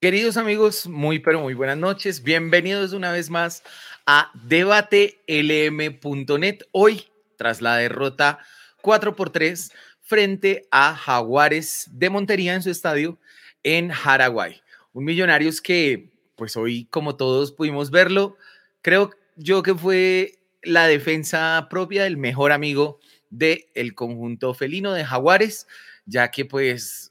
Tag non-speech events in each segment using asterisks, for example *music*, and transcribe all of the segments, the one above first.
Queridos amigos, muy pero muy buenas noches. Bienvenidos una vez más a debatelm.net. Hoy, tras la derrota 4 por 3 frente a Jaguares de Montería en su estadio en Paraguay. Un Millonarios que, pues hoy, como todos pudimos verlo, creo yo que fue la defensa propia del mejor amigo del el conjunto felino de Jaguares, ya que pues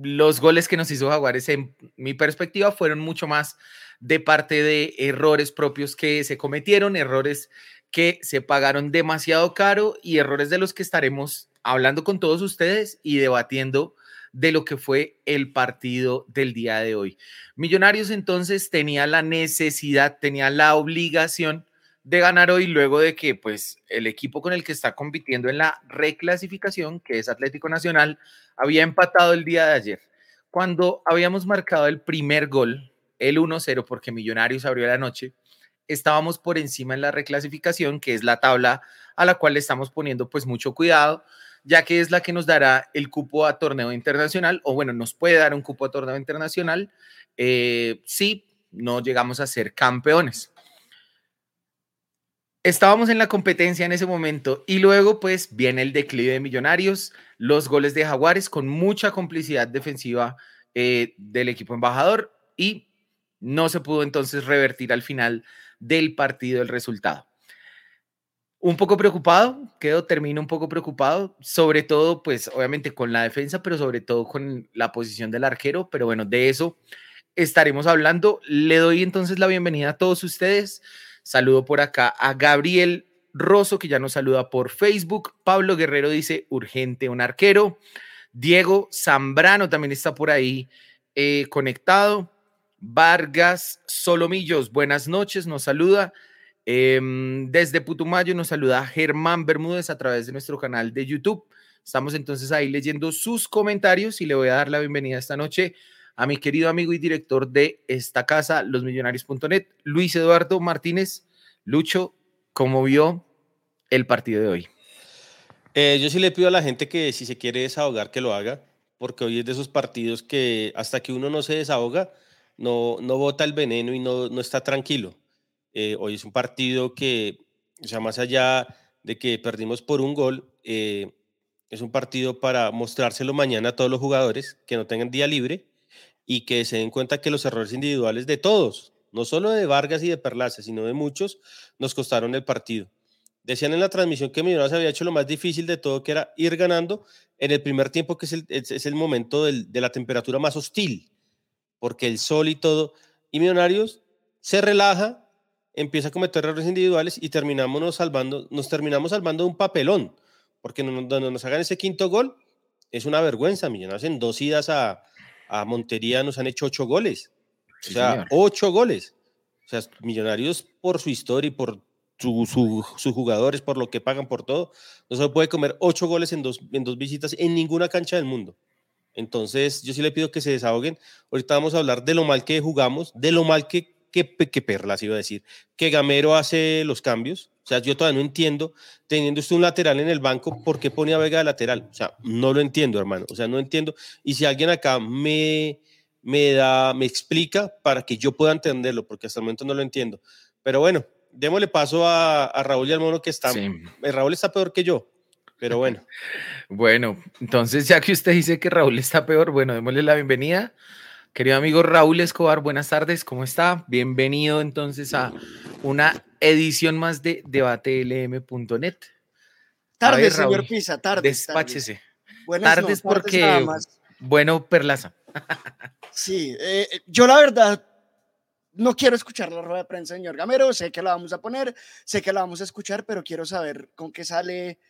los goles que nos hizo Jaguares, en mi perspectiva, fueron mucho más de parte de errores propios que se cometieron, errores que se pagaron demasiado caro y errores de los que estaremos hablando con todos ustedes y debatiendo de lo que fue el partido del día de hoy. Millonarios entonces tenía la necesidad, tenía la obligación de ganar hoy luego de que pues el equipo con el que está compitiendo en la reclasificación, que es Atlético Nacional, había empatado el día de ayer. Cuando habíamos marcado el primer gol, el 1-0 porque Millonarios abrió la noche, estábamos por encima en la reclasificación, que es la tabla a la cual le estamos poniendo pues mucho cuidado, ya que es la que nos dará el cupo a torneo internacional, o bueno, nos puede dar un cupo a torneo internacional eh, si no llegamos a ser campeones estábamos en la competencia en ese momento y luego pues viene el declive de Millonarios, los goles de Jaguares con mucha complicidad defensiva eh, del equipo embajador y no se pudo entonces revertir al final del partido el resultado. Un poco preocupado, quedo, termino un poco preocupado, sobre todo pues obviamente con la defensa, pero sobre todo con la posición del arquero, pero bueno, de eso estaremos hablando. Le doy entonces la bienvenida a todos ustedes. Saludo por acá a Gabriel Rosso, que ya nos saluda por Facebook. Pablo Guerrero dice, urgente un arquero. Diego Zambrano también está por ahí eh, conectado. Vargas Solomillos, buenas noches, nos saluda. Em, desde Putumayo nos saluda Germán Bermúdez a través de nuestro canal de YouTube. Estamos entonces ahí leyendo sus comentarios y le voy a dar la bienvenida esta noche a mi querido amigo y director de esta casa, losmillonarios.net, Luis Eduardo Martínez. Lucho, ¿cómo vio el partido de hoy? Eh, yo sí le pido a la gente que si se quiere desahogar, que lo haga, porque hoy es de esos partidos que hasta que uno no se desahoga, no, no bota el veneno y no, no está tranquilo. Eh, hoy es un partido que, o sea, más allá de que perdimos por un gol, eh, es un partido para mostrárselo mañana a todos los jugadores que no tengan día libre y que se den cuenta que los errores individuales de todos, no solo de Vargas y de Perlaza, sino de muchos, nos costaron el partido. Decían en la transmisión que Millonarios había hecho lo más difícil de todo, que era ir ganando en el primer tiempo, que es el, es el momento de la temperatura más hostil, porque el sol y todo, Millonarios se relaja, empieza a cometer errores individuales y terminamos salvando, nos terminamos salvando de un papelón, porque cuando nos hagan ese quinto gol, es una vergüenza, Millonarios en dos idas a, a Montería nos han hecho ocho goles. o sea, ocho goles. O sea, Millonarios por su historia y por sus jugadores, por lo que pagan por todo, no se puede comer ocho goles en dos, en dos visitas en ninguna cancha del mundo. Entonces, yo sí le pido que se desahoguen. Ahorita vamos a hablar de lo mal que jugamos, de lo mal que, que, que Perlas iba a decir, que Gamero hace los cambios. O sea, yo todavía no entiendo, teniendo usted un lateral en el banco, ¿por qué pone a Vega de lateral? O sea, no lo entiendo, hermano. O sea, no entiendo. Y si alguien acá me, me da, me explica para que yo pueda entenderlo, porque hasta el momento no lo entiendo. Pero bueno, démosle paso a, Raúl y al mono que está. Eh, Raúl está peor que yo, pero bueno. *laughs* bueno, entonces ya que usted dice que Raúl está peor, bueno, démosle la bienvenida. Querido amigo Raúl Escobar, buenas tardes, ¿cómo está? Bienvenido entonces a una edición más de debatelm.net. Tarde, señor Pisa, tarde. Despáchese. Buenas tardes porque, bueno, Perlaza. sí, eh, yo la verdad no quiero escuchar la rueda de prensa, señor Gamero. Sé que la vamos a poner, sé que la vamos a escuchar, pero quiero saber con qué sale,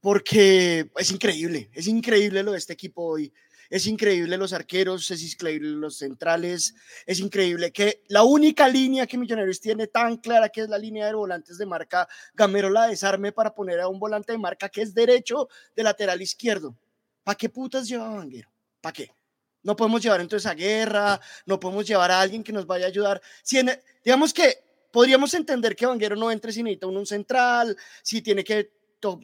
porque es increíble, es increíble lo de este equipo hoy. Es increíble los arqueros, es increíble los centrales, es increíble que la única línea que Millonarios tiene tan clara que es la línea de volantes de marca, Gamero la desarme para poner a un volante de marca que es derecho de lateral izquierdo. ¿Para qué putas lleva Vanguero? ¿Para qué? No podemos llevar entonces a guerra, no podemos llevar a alguien que nos vaya a ayudar. Si digamos que podríamos entender que Vanguero no entre si necesita un central, si tiene que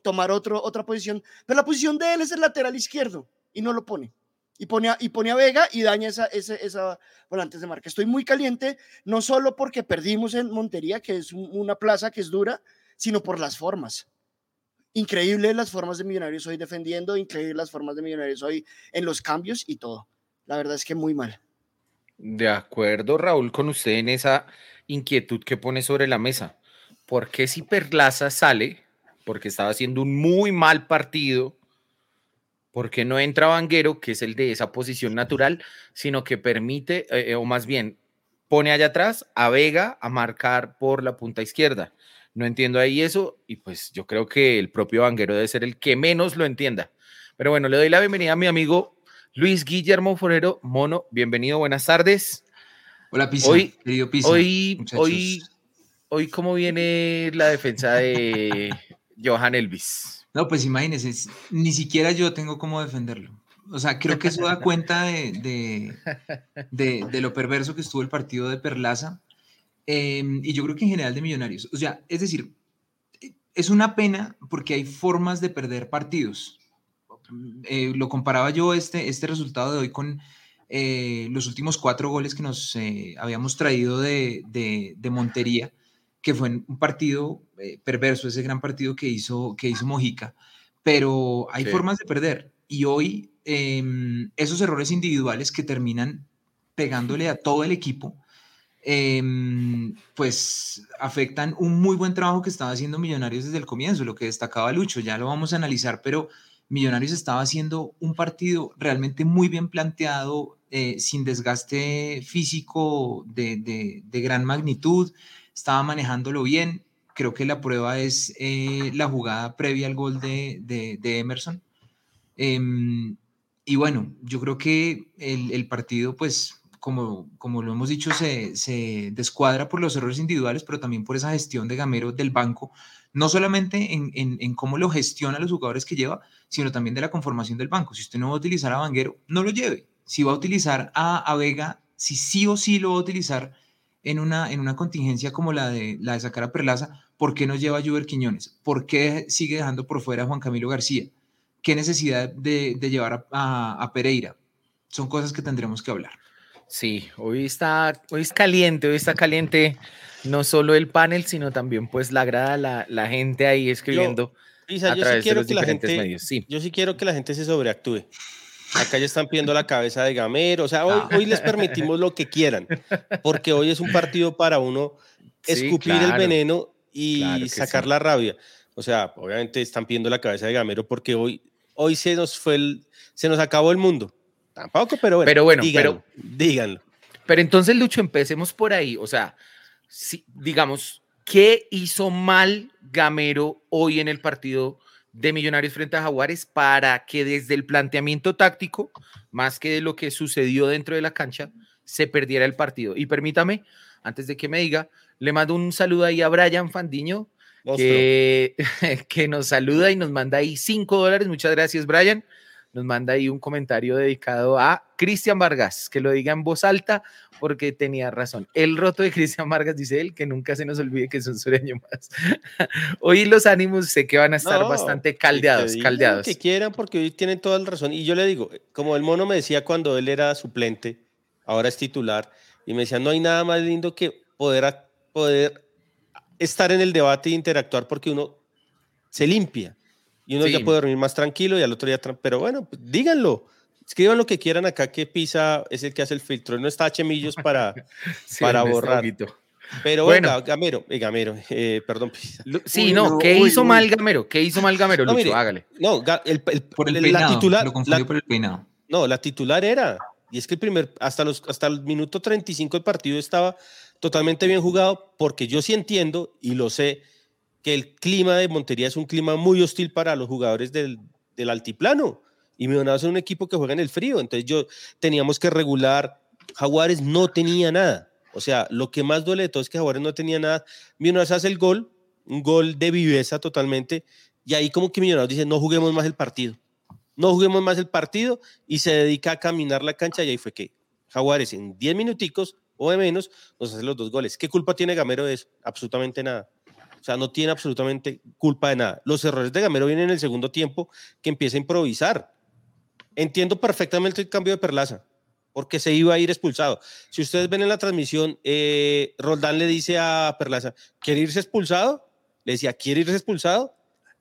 tomar otro, otra posición, pero la posición de él es el lateral izquierdo y no lo pone. Y pone a, y pone Vega y daña esa, esa, esa volantes de marca. Estoy muy caliente, no solo porque perdimos en Montería, que es una plaza que es dura, sino por las formas. Increíble las formas de Millonarios hoy defendiendo, increíble las formas de Millonarios hoy en los cambios y todo. La verdad es que muy mal. De acuerdo, Raúl, con usted en esa inquietud que pone sobre la mesa. ¿Por qué si Perlaza sale? Porque estaba haciendo un muy mal partido ¿Por qué no entra Vanguero, que es el de esa posición natural, sino que permite, eh, eh, o más bien, pone allá atrás a Vega a marcar por la punta izquierda? No entiendo ahí eso y pues yo creo que el propio Vanguero debe ser el que menos lo entienda. Pero bueno, le doy la bienvenida a mi amigo Luis Guillermo Forero. Mono, bienvenido, buenas tardes. Hola, Pisa, hoy, querido Pisa. Hoy, hoy, hoy, ¿cómo viene la defensa de Johan Elvis? No, pues imagínense, ni siquiera yo tengo cómo defenderlo. O sea, creo que eso da cuenta de, de, lo perverso que estuvo el partido de Perlaza em, y yo creo que en general de Millonarios. O sea, es decir, es una pena porque hay formas de perder partidos. Eh, lo comparaba yo este, este resultado de hoy con eh, los últimos cuatro goles que nos eh, habíamos traído de Montería que fue un partido eh, perverso, ese gran partido que hizo, que hizo Mojica, pero hay formas de perder. Y hoy em, esos errores individuales que terminan pegándole a todo el equipo, em, pues afectan un muy buen trabajo que estaba haciendo Millonarios desde el comienzo, lo que destacaba Lucho, ya lo vamos a analizar, pero Millonarios estaba haciendo un partido realmente muy bien planteado, eh, sin desgaste físico de, de gran magnitud, estaba manejándolo bien. Creo que la prueba es eh, la jugada previa al gol de, de, Emerson. Em, y bueno, yo creo que el, el, partido, pues, como, como lo hemos dicho, se, se, descuadra por los errores individuales, pero también por esa gestión de Gamero del banco, no solamente en, en, en cómo lo gestiona los jugadores que lleva, sino también de la conformación del banco. Si usted no va a utilizar a Vanguero, no lo lleve. Si va a utilizar a, a Vega, si sí o sí lo va a utilizar, en una, en una contingencia como la de, la de sacar a Perlaza, ¿por qué no lleva a Juber Quiñones? ¿Por qué sigue dejando por fuera a Juan Camilo García? ¿Qué necesidad de, de llevar a, a, Pereira? Son cosas que tendremos que hablar. Sí, hoy está, hoy es caliente, hoy está caliente no solo el panel, sino también pues la grada, la, la gente ahí escribiendo. Yo, a través de los diferentes medios. Sí. Yo sí quiero que la gente se sobreactúe. Acá ya están pidiendo la cabeza de Gamero. O sea, hoy, ah. hoy les permitimos lo que quieran, porque hoy es un partido para uno escupir el veneno y sacar la rabia. O sea, obviamente están pidiendo la cabeza de Gamero porque hoy, hoy se nos fue el, se nos acabó el mundo. Tampoco, pero bueno. Pero bueno, díganlo, pero, díganlo. Pero entonces, Lucho, empecemos por ahí. O sea, si, digamos, ¿qué hizo mal Gamero hoy en el partido de Millonarios frente a Jaguares para que desde el planteamiento táctico, más que de lo que sucedió dentro de la cancha, se perdiera el partido. Y permítame, antes de que me diga, le mando un saludo ahí a Brian Fandiño, que, *laughs* que, nos saluda y nos manda ahí cinco dólares. Muchas gracias, Brian nos manda ahí un comentario dedicado a Cristian Vargas, que lo diga en voz alta porque tenía razón. El roto de Cristian Vargas, dice él, que nunca se nos olvide que es un sureño más. *laughs* hoy los ánimos sé que van a estar bastante caldeados, que caldeados. Que quieran porque hoy tienen toda la razón. Y yo le digo, como el mono me decía cuando él era suplente, ahora es titular, y me decía, no hay nada más lindo que poder, poder estar en el debate e interactuar porque uno se limpia y uno ya puede dormir más tranquilo y al otro día, pero bueno, pues díganlo. Escriban lo que quieran acá, que Pisa es el que hace el filtro. No está Millos para, *laughs* para borrar. Pero bueno, Gamero, eh, Gamero, eh, perdón. Pisa. Sí, no, ¿qué hizo mal Gamero? ¿Qué hizo mal Gamero, Lucho? Hágale. No, el, por el peinado, la titular. Lo por el peinado. No, la titular era. Y es que el primer, hasta, los, hasta el minuto 35 del partido estaba totalmente bien jugado, porque yo sí entiendo y lo sé que el clima de Montería es un clima muy hostil para los jugadores del, del altiplano. Y Millonarios es un equipo que juega en el frío. Entonces yo teníamos que regular. Jaguares no tenía nada. O sea, lo que más duele de todo es que Jaguares no tenía nada. Millonarios hace el gol, un gol de viveza totalmente. Y ahí como que Millonarios dice, no juguemos más el partido. No juguemos más el partido y se dedica a caminar la cancha y ahí fue que Jaguares en 10 minuticos o de menos nos hace los dos goles. ¿Qué culpa tiene Gamero de eso? Absolutamente nada. Sea, no tiene absolutamente culpa de nada. Los errores de Gamero vienen en el segundo tiempo que empieza a improvisar. entiendo perfectamente el cambio de Perlaza, porque se iba a ir expulsado. Si ustedes ven en la transmisión, eh, Roldán le dice a Perlaza, ¿quiere irse expulsado? Le decía, ¿quiere irse expulsado?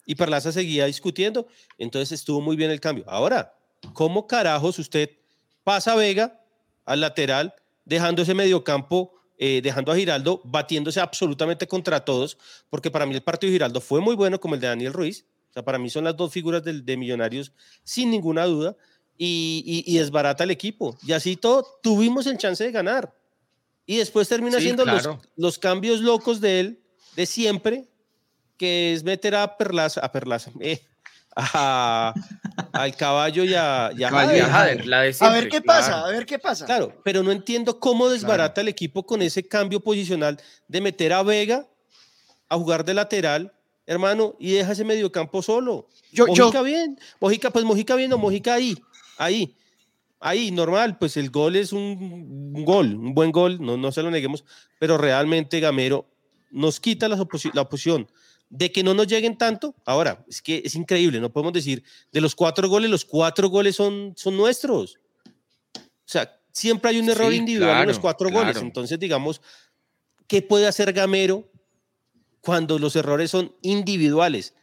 Y Perlaza seguía discutiendo, entonces estuvo muy bien el cambio. Ahora, ¿cómo carajos usted pasa Vega al lateral, dejando ese mediocampo, eh, dejando a Giraldo batiéndose absolutamente contra todos? Porque para mí el partido de Giraldo fue muy bueno, como el de Daniel Ruiz. O sea, para mí son las dos figuras de, de Millonarios, sin ninguna duda y, desbarata el equipo. Y así todo, tuvimos el chance de ganar. Y después termina haciendo los, los, cambios locos de él, de siempre, que es meter a Perlaza, a Perlaza, eh, al caballo y a, y a, ver qué pasa, a ver qué pasa. Claro, pero no entiendo cómo desbarata el equipo con ese cambio posicional de meter a Vega a jugar de lateral hermano, y deja ese mediocampo solo. Yo, Mojica bien, Mojica, pues Mojica bien o Mojica ahí ahí, ahí, normal, pues el gol es un, gol, un buen gol, no, no se lo neguemos, pero realmente Gamero nos quita la, la oposición de que no nos lleguen tanto. Ahora, es que es increíble, no podemos decir, de los cuatro goles, los cuatro goles son, son nuestros. O sea, siempre hay un error individual en los cuatro goles. Entonces, digamos, ¿qué puede hacer Gamero cuando los errores son individuales?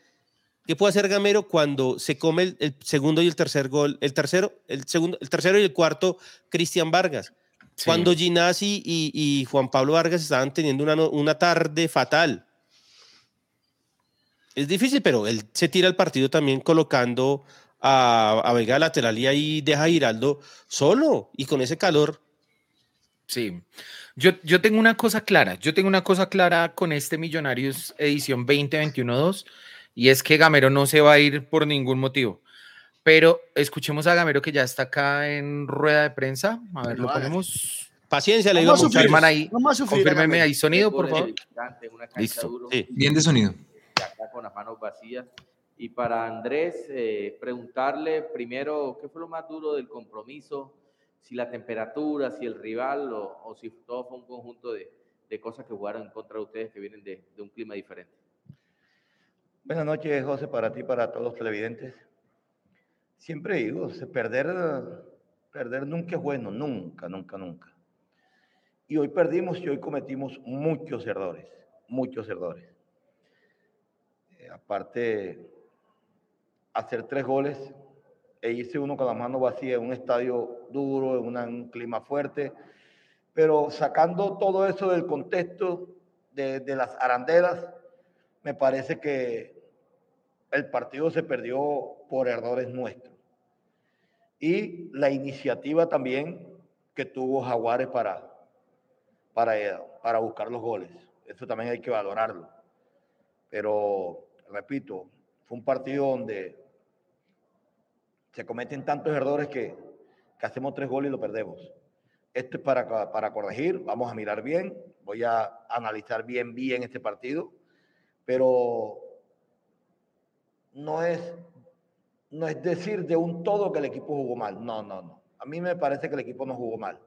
¿Qué puede hacer Gamero cuando se come el, segundo y el tercer gol? El tercero, el segundo, el tercero y el cuarto, Cristian Vargas. Cuando Ginasi y, Juan Pablo Vargas estaban teniendo una, una tarde fatal. Es difícil, pero él se tira el partido también colocando a, a Vega lateral y ahí deja a Giraldo solo y con ese calor. Sí. Yo, yo tengo una cosa clara. Yo tengo una cosa clara con este Millonarios edición 2021-2 y es que Gamero no se va a ir por ningún motivo. Pero escuchemos a Gamero que ya está acá en rueda de prensa. A ver, lo ponemos. Paciencia, le digo a ahí. Confírmeme ahí sonido, por favor. Listo. Bien de sonido. Acá con las manos vacías. Y para Andrés, eh, preguntarle primero qué fue lo más duro del compromiso, si la temperatura, si el rival o, si todo fue un conjunto de, cosas que jugaron en contra de ustedes que vienen de un clima diferente. Buenas noches, José, para ti, para todos los televidentes. Siempre digo, perder, perder nunca es bueno, nunca, nunca, nunca. Y hoy perdimos y hoy cometimos muchos errores, muchos errores. Eh, aparte, hacer tres goles e hice uno con la mano vacía en un estadio duro, en un clima fuerte, pero sacando todo eso del contexto de, las arandelas, me parece que el partido se perdió por errores nuestros. Y la iniciativa también que tuvo Jaguares para, para, para buscar los goles. Eso también hay que valorarlo. Pero, repito, fue un partido donde se cometen tantos errores que, que hacemos tres goles y lo perdemos. Esto es para, para corregir, vamos a mirar bien, voy a analizar bien, bien este partido pero no es, no es decir de un todo que el equipo jugó mal. No, no, no. A mí me parece que el equipo no jugó mal.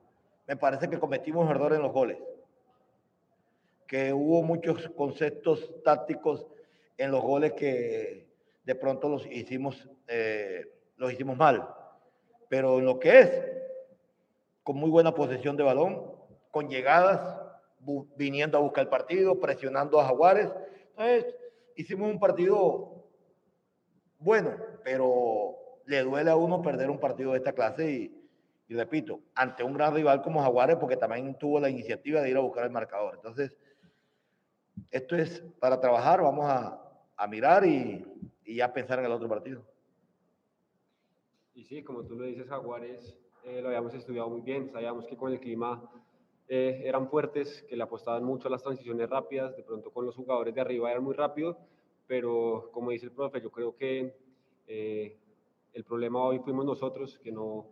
Me parece que cometimos errores en los goles. Que hubo muchos conceptos tácticos en los goles que de pronto los hicimos, eh, los hicimos mal. Pero en lo que es, con muy buena posesión de balón, con llegadas, viniendo a buscar el partido, presionando a Jaguares entonces, hicimos un partido bueno, pero le duele a uno perder un partido de esta clase y, repito, ante un gran rival como Jaguares, porque también tuvo la iniciativa de ir a buscar el marcador. Entonces, esto es para trabajar, vamos a, mirar y, y, ya pensar en el otro partido. Y sí, como tú lo dices, Jaguares eh, lo habíamos estudiado muy bien, sabíamos que con el clima eh, eran fuertes, que le apostaban mucho a las transiciones rápidas, de pronto con los jugadores de arriba eran muy rápidos, pero como dice el profe, yo creo que eh, el problema hoy fuimos nosotros, que no,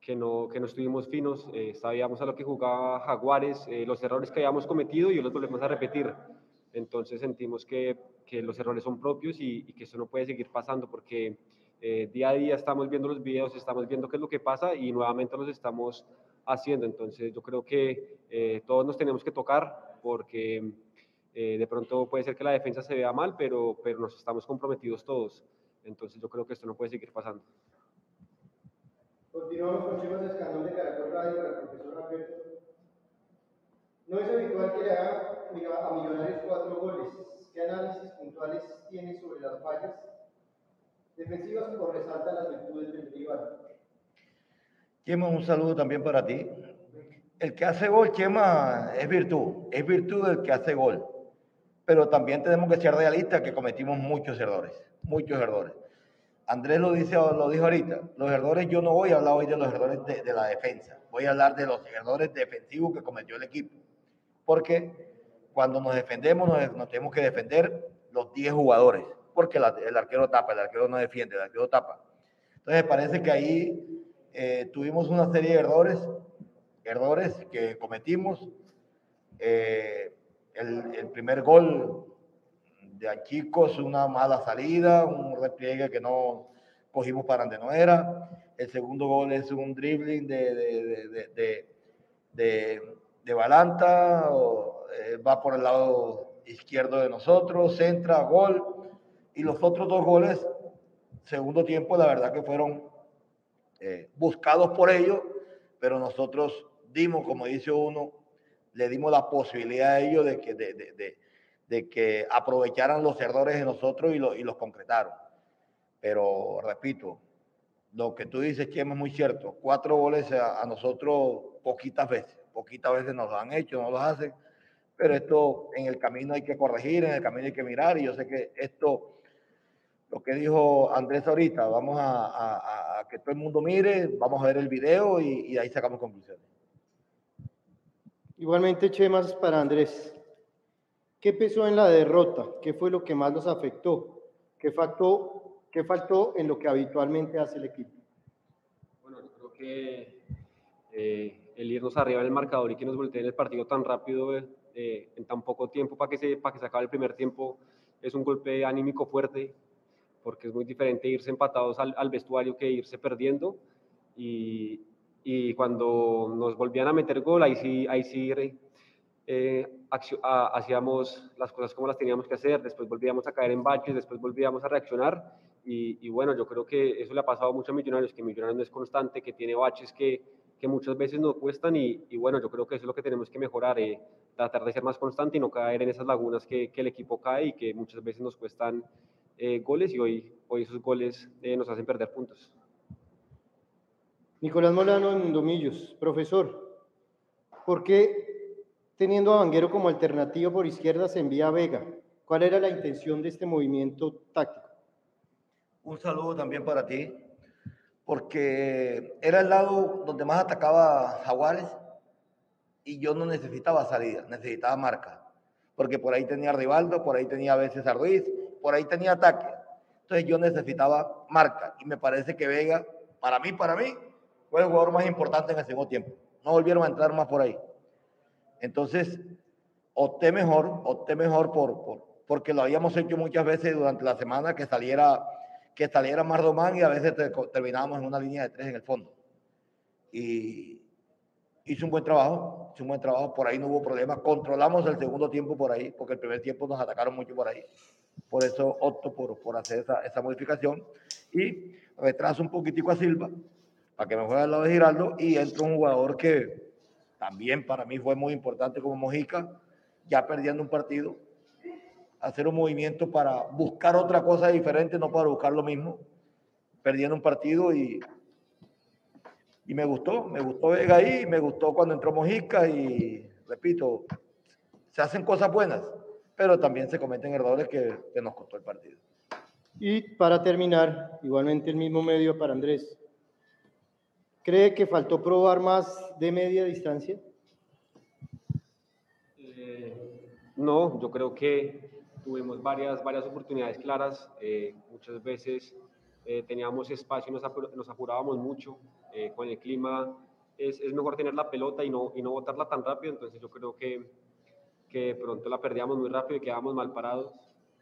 que no, que no estuvimos finos, sabíamos a lo que jugaba Jaguares, los errores que habíamos cometido y los volvemos a repetir. Entonces sentimos que, que los errores son propios y, que eso no puede seguir pasando porque día a día estamos viendo los videos, estamos viendo qué es lo que pasa y nuevamente los estamos haciendo. Entonces yo creo que eh, todos nos tenemos que tocar porque eh, de pronto puede ser que la defensa se vea mal, pero, pero nos estamos comprometidos todos. Entonces yo creo que esto no puede seguir pasando. Continuamos con Chema Escandón de Caracol Radio para el profesor Alberto. No es habitual que le haga a Millonarios cuatro goles. ¿Qué análisis puntuales tiene sobre las fallas defensivas o resalta las virtudes del rival? Chema, un saludo también para ti. El que hace gol, Chema, es virtud. Es virtud el que hace gol. Pero también tenemos que ser realistas que cometimos muchos errores. Muchos errores. Andrés lo, dice, lo dijo ahorita. Los errores, yo no voy a hablar hoy de los errores de, de la defensa. Voy a hablar de los errores defensivos que cometió el equipo. Porque cuando nos defendemos, nos, tenemos que defender los 10 jugadores. Porque el arquero tapa, el arquero no defiende, el arquero tapa. Entonces parece que ahí eh, tuvimos una serie de errores, errores que cometimos. Eh, el, el, primer gol de Achicos, una mala salida, un repliegue que no cogimos para donde no era. El segundo gol es un dribbling de, de Balanta, eh, va por el lado izquierdo de nosotros, centra, gol. Y los otros dos goles, segundo tiempo, la verdad que fueron eh, buscados por ellos, pero nosotros dimos, como dice uno, le dimos la posibilidad a ellos de que, de, de, de, que aprovecharan los errores de nosotros y, lo, y los concretaron. Pero repito, lo que tú dices, Chema, es muy cierto. Cuatro goles a, a, nosotros poquitas veces, poquitas veces nos lo han hecho, no los hacen, pero esto en el camino hay que corregir, en el camino hay que mirar y yo sé que esto lo que dijo Andrés ahorita, vamos a, a, a, que todo el mundo mire, vamos a ver el video y, y ahí sacamos conclusiones. Igualmente, Chemas, para Andrés, ¿qué pesó en la derrota? ¿Qué fue lo que más nos afectó? ¿Qué faltó, qué faltó en lo que habitualmente hace el equipo? Bueno, yo creo que eh, el irnos arriba en el marcador y que nos volteen el partido tan rápido eh, en tan poco tiempo para que, se, para que se acabe el primer tiempo es un golpe anímico fuerte porque es muy diferente irse empatados al, vestuario que irse perdiendo. Y, y, cuando nos volvían a meter gol, ahí sí, ahí sí eh, hacíamos las cosas como las teníamos que hacer, después volvíamos a caer en baches, después volvíamos a reaccionar. Y, y, bueno, yo creo que eso le ha pasado mucho a Millonarios, que Millonarios no es constante, que tiene baches que, que muchas veces nos cuestan. Y, y, bueno, yo creo que eso es lo que tenemos que mejorar, eh, tratar de ser más constante y no caer en esas lagunas que, que el equipo cae y que muchas veces nos cuestan eh, goles y hoy, hoy esos goles eh, nos hacen perder puntos. Nicolás Molano en Domillos, profesor, ¿por qué teniendo a Vanguero como alternativa por izquierda se envía a Vega? ¿Cuál era la intención de este movimiento táctico? Un saludo también para ti, porque era el lado donde más atacaba Jaguares y yo no necesitaba salida, necesitaba marca, porque por ahí tenía Rivaldo, por ahí tenía a veces a Ruiz, por ahí tenía ataque. Entonces yo necesitaba marca y me parece que Vega, para mí, para mí, fue el jugador más importante en el segundo tiempo. No volvieron a entrar más por ahí. Entonces, opté mejor, opté mejor por, por, porque lo habíamos hecho muchas veces durante la semana que saliera, que saliera Mardomán y a veces te, terminábamos en una línea de tres en el fondo. Y hizo un buen trabajo, hizo un buen trabajo, por ahí no hubo problema. Controlamos el segundo tiempo por ahí, porque el primer tiempo nos atacaron mucho por ahí. Por eso opto por, por hacer esa, esa modificación y retraso un poquitico a Silva para que me juegue al lado de Giraldo y entra un jugador que también para mí fue muy importante como Mojica, ya perdiendo un partido, hacer un movimiento para buscar otra cosa diferente, no para buscar lo mismo, perdiendo un partido y, y me gustó, me gustó Vega ahí, me gustó cuando entró Mojica y repito, se hacen cosas buenas pero también se cometen errores que, que nos costó el partido. Y para terminar, igualmente el mismo medio para Andrés. ¿Cree que faltó probar más de media distancia? Eh, no, yo creo que tuvimos varias, varias oportunidades claras. Eh, muchas veces eh, teníamos espacio y nos, apur nos apurábamos mucho. Eh, con el clima es, es, mejor tener la pelota y no, y no botarla tan rápido. Entonces yo creo que que de pronto la perdíamos muy rápido y quedábamos mal parados.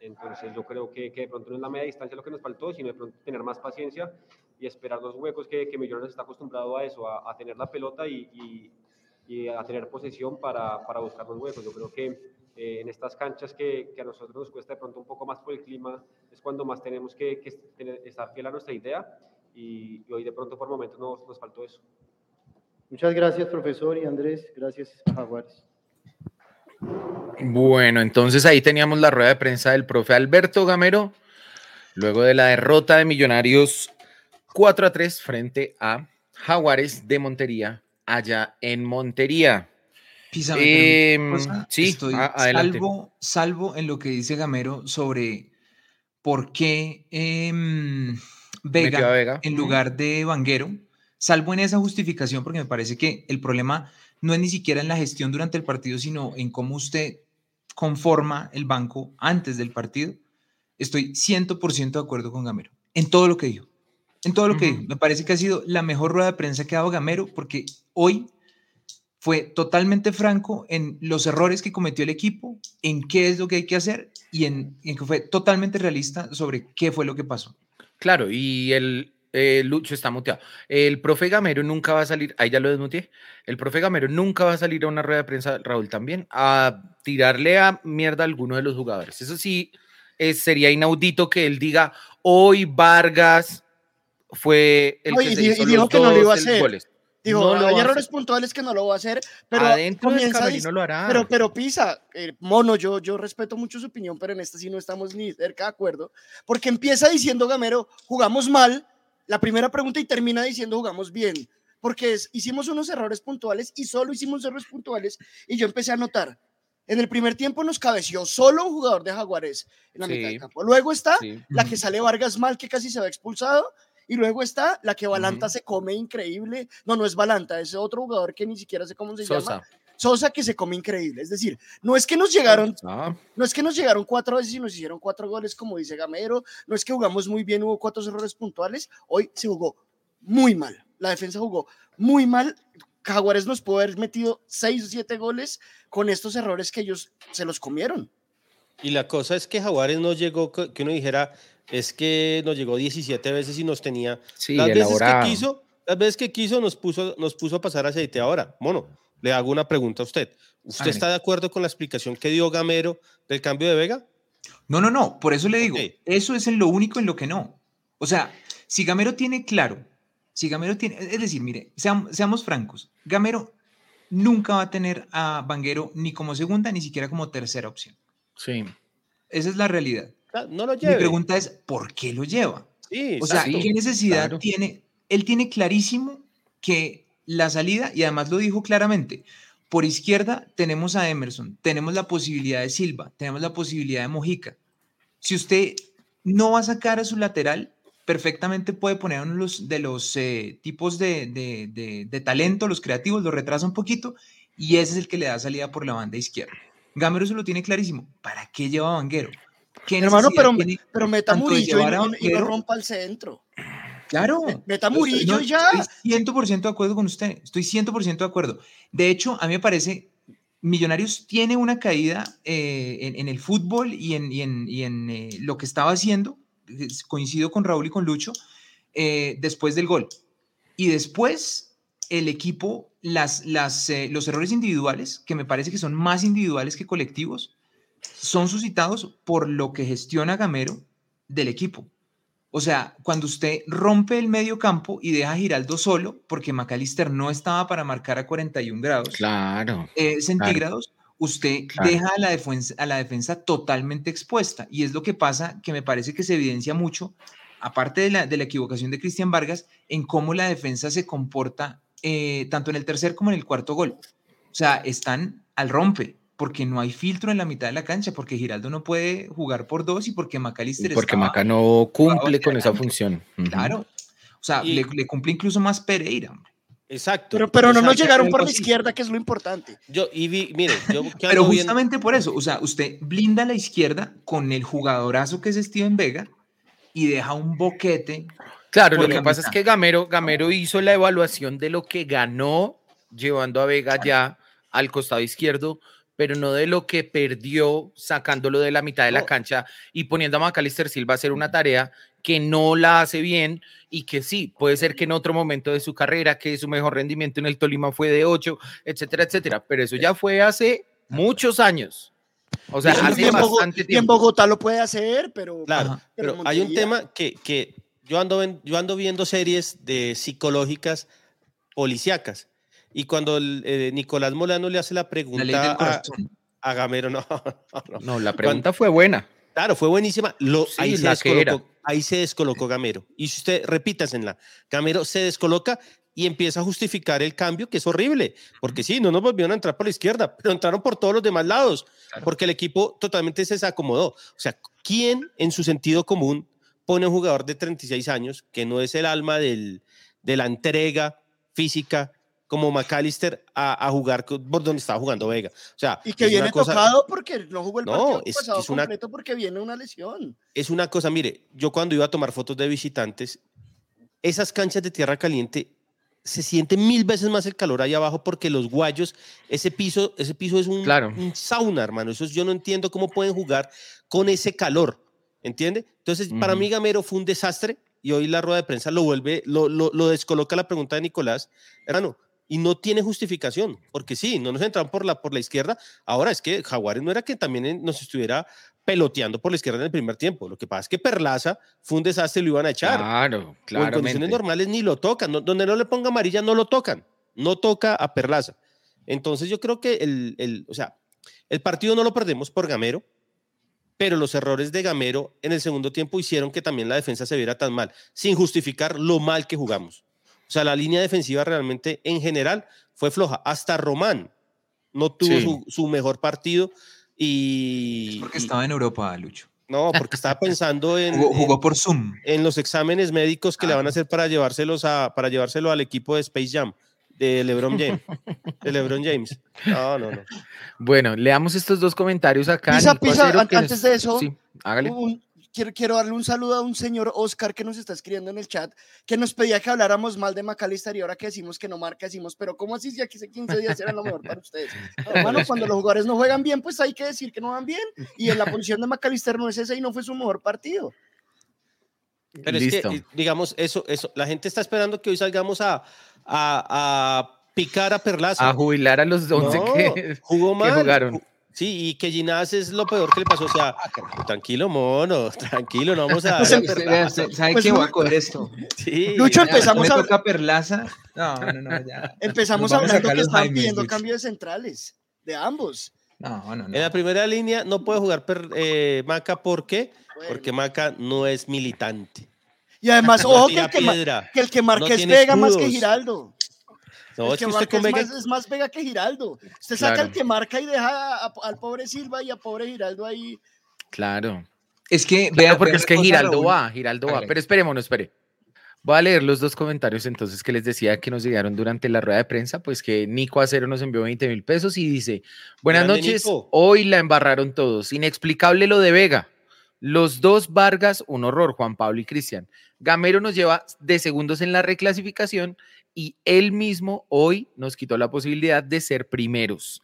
Entonces yo creo que, que, de pronto no es la media distancia lo que nos faltó, sino de pronto tener más paciencia y esperar los huecos que, que Millonarios está acostumbrado a eso, a, a tener la pelota y, y, y, a tener posesión para, para buscar los huecos. Yo creo que eh, en estas canchas que, que, a nosotros nos cuesta de pronto un poco más por el clima, es cuando más tenemos que, que tener, estar fiel a nuestra idea y, y hoy de pronto por momentos nos, nos faltó eso. Muchas gracias, profesor y Andrés. Gracias, Jaguares. Bueno, entonces ahí teníamos la rueda de prensa del profe Alberto Gamero, luego de la derrota de Millonarios 4 a 3 frente a Jaguares de Montería, allá en Montería. Pisa, ¿me permite Em, cosa? sí, Estoy a- salvo, salvo en lo que dice Gamero sobre por qué em, Vega, Vega. en lugar de Vanguero, salvo en esa justificación, porque me parece que el problema no es ni siquiera en la gestión durante el partido, sino en cómo usted conforma el banco antes del partido. Estoy 100% de acuerdo con Gamero, en todo lo que dijo. En todo lo que dijo. Me parece que ha sido la mejor rueda de prensa que ha dado Gamero, porque hoy fue totalmente franco en los errores que cometió el equipo, en qué es lo que hay que hacer y en, en que fue totalmente realista sobre qué fue lo que pasó. Claro, y el eh, Lucho está muteado. El profe Gamero nunca va a salir, ahí ya lo desmuteé. El profe Gamero nunca va a salir a una rueda de prensa, Raúl también, a tirarle a mierda a alguno de los jugadores. Eso sí, eh, sería inaudito que él diga, hoy Vargas fue el No, que y se hizo y dijo los que no lo iba a hacer. goles. Digo, No hay errores hacer. puntuales que no lo va a hacer, pero Adentro del comienza dic- lo hará. Pero, pero Pisa, eh, mono, yo, yo respeto mucho su opinión, pero en esta sí no estamos ni cerca de acuerdo, porque empieza diciendo Gamero, jugamos mal, la primera pregunta y termina diciendo jugamos bien, porque es- hicimos unos errores puntuales y solo hicimos errores puntuales y yo empecé a notar. En el primer tiempo nos cabeció solo un jugador de Jaguares en la mitad del campo. Luego está Sí. la que sale Vargas mal, que casi se va expulsado. Y luego está la que Balanta Ujú. se come increíble. No, no es Balanta, es otro jugador que ni siquiera sé cómo se llama. Sosa. Sosa que se come increíble. Es decir, no es que nos llegaron, Ah, no es que nos llegaron cuatro veces y nos hicieron cuatro goles, como dice Gamero. No es que jugamos muy bien, hubo cuatro errores puntuales. Hoy se jugó muy mal. La defensa jugó muy mal. Jaguares nos pudo haber metido seis o siete goles con estos errores que ellos se los comieron. Y la cosa es que Jaguares no llegó, que uno dijera, es que nos llegó 17 veces y nos tenía. sí, las veces que quiso, las veces que quiso nos puso, nos puso a pasar aceite. Ahora, mono, le hago una pregunta a usted. ¿Usted está de acuerdo con la explicación que dio Gamero del cambio de Vega? No, no, no, por eso le digo, Ok. eso es en lo único en lo que no. O sea, si Gamero tiene claro, si Gamero tiene, es decir, mire, seam- seamos francos, Gamero nunca va a tener a Vanguero ni como segunda ni siquiera como tercera opción. Sí. Esa es la realidad. No lo Mi pregunta es, ¿por qué lo lleva? Sí, O sea. ¿qué necesidad claro. tiene? Él tiene clarísimo que la salida, y además lo dijo claramente, por izquierda tenemos a Emerson, tenemos la posibilidad de Silva, tenemos la posibilidad de Mojica. Si usted no va a sacar a su lateral, perfectamente puede poner uno de los, de los eh, tipos de, de- de- de talento, los creativos, lo retrasa un poquito, y ese es el que le da salida por la banda izquierda. Gamero se lo tiene clarísimo. ¿Para qué lleva a Vanguero? ¿Qué Hermano, pero, tiene pero meta Murillo y, no- y no Vanguero? rompa el centro. Claro. Meta Murillo no, y ya. Estoy 100% de acuerdo con usted. Estoy 100% de acuerdo. De hecho, a mí me parece, Millonarios tiene una caída eh, en, en el fútbol y en, y en- y en, eh, lo que estaba haciendo. Coincido con Raúl y con Lucho eh, después del gol. Y después el equipo, las, las, eh, los errores individuales, que me parece que son más individuales que colectivos, son suscitados por lo que gestiona Gamero del equipo. O sea, cuando usted rompe el medio campo y deja a Giraldo solo, porque McAllister no estaba para marcar a 41 grados Claro. eh, centígrados, usted Claro. deja a la, defensa, a la defensa totalmente expuesta. Y es lo que pasa, que me parece que se evidencia mucho, aparte de la, de la equivocación de Cristian Vargas, en cómo la defensa se comporta eh, tanto en el tercer como en el cuarto gol. O sea, están al rompe, porque no hay filtro en la mitad de la cancha, porque Giraldo no puede jugar por dos y porque McAllister Porque estaba- Maca no cumple con esa función. Claro. O sea, Y- le, le cumple incluso más Pereira. hombre. Exacto. Pero, pero no nos llegaron por la izquierda, que es lo importante. Yo, y vi, mire, yo *laughs* Pero justamente por eso, o sea, usted blinda a la izquierda con el jugadorazo que es Steven Vega y deja un boquete. Claro, lo que pasa es que Gamero, Gamero hizo la evaluación de lo que ganó llevando a Vega ya al costado izquierdo, pero no de lo que perdió sacándolo de la mitad de la cancha y poniendo a Macalister Silva a hacer una tarea que no la hace bien y que sí, puede ser que en otro momento de su carrera, que su mejor rendimiento en el Tolima fue de 8, etcétera, etcétera, pero eso ya fue hace muchos años. O sea, hace bastante y en tiempo. Bogotá lo puede hacer, pero, Claro, pero Pero hay un tema que, que yo ando, yo ando viendo series de psicológicas policíacas. Y cuando el, eh, Nicolás Molano le hace la La pregunta del a, a Gamero, *laughs* no, no, no. La pregunta fue buena. Claro, fue buenísima. Lo, Sí, ahí, se la descolocó, ahí se descolocó Gamero. Y si usted repítasenla, Gamero se descoloca y empieza a justificar el cambio, que es horrible. Porque sí, no nos volvieron a entrar por la izquierda, pero entraron por todos los demás lados, Claro. porque el equipo totalmente se desacomodó. O sea, ¿quién en su sentido común pone a un jugador de 36 años, que no es el alma del, de la entrega física, como McAllister, a, a jugar por donde estaba jugando Vega? O sea, Y que viene cosa- tocado porque no jugó el No, partido es- pasado es una- completo porque viene una lesión. es una cosa, mire, yo cuando iba a tomar fotos de visitantes, esas canchas de tierra caliente se siente mil veces más el calor ahí abajo porque los guayos, ese piso, ese piso es un, Claro. un sauna, hermano. Eso es- yo no entiendo cómo pueden jugar con ese calor, ¿entiende? Entonces, para mí Gamero fue un desastre y hoy la rueda de prensa lo vuelve, lo, lo, lo descoloca la pregunta de Nicolás, hermano. Y no tiene justificación, porque sí, no nos entraron por la, por la izquierda. Ahora es que Jaguares no era que también nos estuviera peloteando por la izquierda en el primer tiempo. Lo que pasa es que Perlaza fue un desastre y lo iban a echar. Claro, o en condiciones normales ni lo tocan. no- donde no le ponga amarilla, no lo tocan. No toca a Perlaza. Entonces yo creo que el, el- o sea, el partido no lo perdemos por Gamero, pero los errores de Gamero en el segundo tiempo hicieron que también la defensa se viera tan mal, sin justificar lo mal que jugamos. O sea, la línea defensiva realmente en general fue floja. Hasta Román no tuvo Sí. su, su mejor partido y... Porque y- estaba en Europa, Lucho. no, porque estaba *laughs* pensando en, Jugó, en- jugó por Zoom. en los exámenes médicos que le Ah. van a hacer para llevárselos a, para llevárselo al equipo de Space Jam, de LeBron James. *laughs* de LeBron James. No, no, no. Bueno, leamos estos dos comentarios acá. Pisa, pisa, que antes nos- de eso, Sí, hágale. Un- quiero, quiero darle un saludo a un señor Oscar que nos está escribiendo en el chat, que nos pedía que habláramos mal de McAllister y ahora que decimos que no marca, decimos, pero ¿cómo así si aquí hace 15 días era lo mejor para ustedes? *laughs* No, hermano, cuando los jugadores no juegan bien, pues hay que decir que no van bien. Y en la posición de McAllister no es esa y no fue su mejor partido. Pero es Listo. que, eh, digamos, eso, eso, la gente está esperando que hoy salgamos a, a, a picar a Perlaza. A jubilar a los 11 No, que, jugó que mal. jugaron. Ju- Sí, y que Ginás es lo peor que le pasó. O sea, tranquilo, mono, tranquilo, no vamos a. Pues a usted ¿Sabe Pues qué? Voy no- a coger esto. Sí, Lucho, Ya, empezamos a- toca Perlaza. No, no, no, ya. Empezamos a hablando sacar que los estaban Jaimes, pidiendo Lucho. cambio de centrales, de ambos. No, no, no. En la primera línea no puede jugar per- eh, Maca, ¿por qué? Bueno. Porque Maca no es militante. Y además, *laughs* No ojo que el que, piedra. que el que marca no Vega más que escudos. Giraldo. No, el es que que usted con es, Vega- más, es más Vega que Giraldo. Usted saca Claro. el que marca y deja a- al pobre Silva y a pobre Giraldo ahí. Claro. Es que, Claro, vea, porque es que Giraldo va, Giraldo va. Pero esperémonos, espere. Voy a leer los dos comentarios entonces que les decía que nos llegaron durante la rueda de prensa, pues que Nico Acero nos envió 20 mil pesos y dice, buenas Grande, noches, Nico. hoy la embarraron todos, inexplicable lo de Vega, los dos Vargas, un horror, Juan Pablo y Cristian. Gamero nos lleva de segundos en la reclasificación y él mismo hoy nos quitó la posibilidad de ser primeros.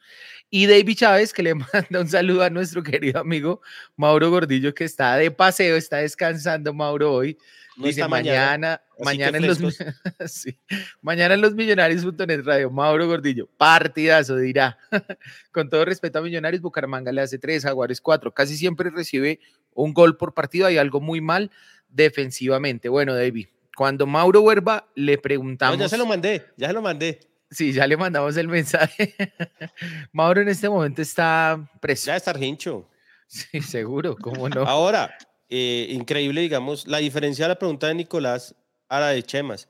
Y David Chávez, que le *laughs* manda un saludo a nuestro querido amigo Mauro Gordillo, que está de paseo, está descansando Mauro hoy. no Dice mañana, mañana, que en los, *laughs* sí, mañana en los millonarios.net radio, Mauro Gordillo, partidazo dirá. *laughs* Con todo respeto a Millonarios, Bucaramanga le hace tres, Jaguares cuatro, casi siempre recibe un gol por partido, hay algo muy mal defensivamente. Bueno, David, cuando Mauro Huerva le No, preguntamos... ya se lo mandé, ya se lo mandé. Sí, ya le mandamos el mensaje. *laughs* Mauro en este momento está preso. Ya está hincho. Sí, seguro, ¿cómo no? Ahora, eh, increíble, digamos, la diferencia de la pregunta de Nicolás a la de Chemas.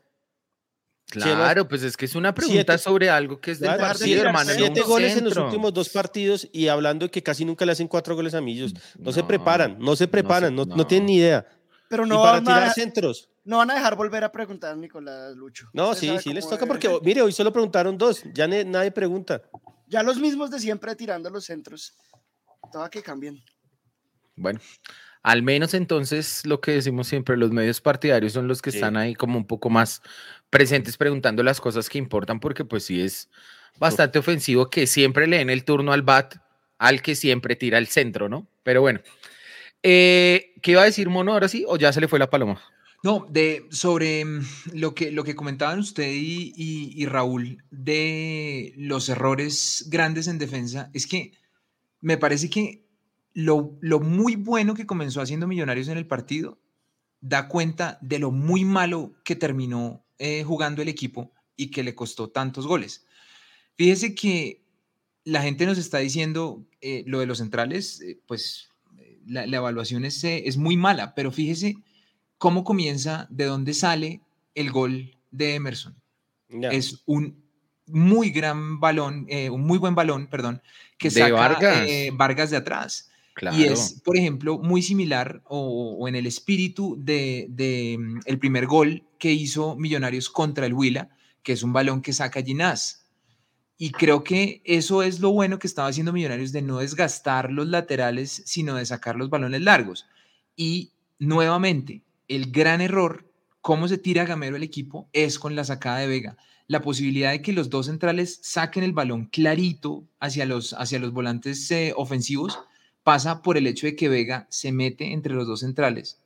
Claro, pues es que es una pregunta siete- sobre algo que es del Claro, partido, mirar hermano. no Siete goles en los últimos dos partidos y hablando de que casi nunca le hacen cuatro goles a Millos. No, se No, preparan, no se preparan, no, no no. tienen ni idea. Pero y no para van, a, tirar centros. No van a dejar volver a preguntar a Nicolás Lucho. No, Usted sí, sí les toca porque, mire, hoy solo preguntaron dos, ya ne- nadie pregunta. Ya los mismos de siempre tirando los centros. Toda que cambien. Bueno, al menos entonces lo que decimos siempre, los medios partidarios son los que Sí. están ahí como un poco más presentes preguntando las cosas que importan, porque pues sí es bastante ofensivo que siempre le den el turno al BAT al que siempre tira el centro, ¿no? Pero bueno, eh, ¿qué iba a decir Mono ahora sí o ya se le fue la paloma? No, de, sobre mm, lo que, lo que comentaban usted y, y- Raúl de los errores grandes en defensa, es que me parece que lo, lo muy bueno que comenzó haciendo Millonarios en el partido da cuenta de lo muy malo que terminó eh, jugando el equipo y que le costó tantos goles. Fíjese que la gente nos está diciendo eh, lo de los centrales, eh, pues la, evaluación es, es, muy mala, pero fíjese cómo comienza, de dónde sale el gol de Emerson. Es un muy gran balón, un muy buen balón, perdón, que saca Vargas. Vargas de atrás. Y es, por ejemplo, muy similar o, en el espíritu de, mm, el primer gol que hizo Millonarios contra el Huila, que es un balón que saca Ginás. Y creo que eso es lo bueno que estaba haciendo Millonarios de no desgastar los laterales, sino de sacar los balones largos. Y nuevamente, el gran error, cómo se tira Gamero el equipo, es con la sacada de Vega. La posibilidad de que los dos centrales saquen el balón clarito hacia los, hacia los volantes eh, ofensivos pasa por el hecho de que Vega se mete entre los dos centrales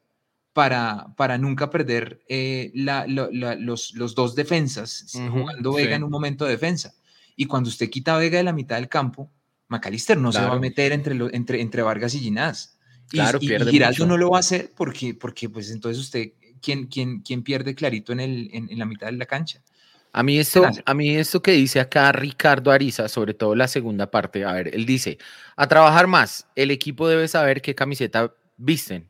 para, para nunca perder eh, los, los, dos defensas, jugando Vega en un momento de defensa. Y cuando usted quita a Vega de la mitad del campo, Macalister no se va a meter entre, entre, entre Vargas y Ginás. Claro, y, pierde Giraldo no lo va a hacer porque, porque pues entonces usted, ¿quién, quién, quién pierde clarito en, el, en, en la mitad de la cancha? A mí, esto, a mí esto que dice acá Ricardo Ariza, sobre todo la segunda parte, a ver, él dice, a trabajar más, el equipo debe saber qué camiseta visten.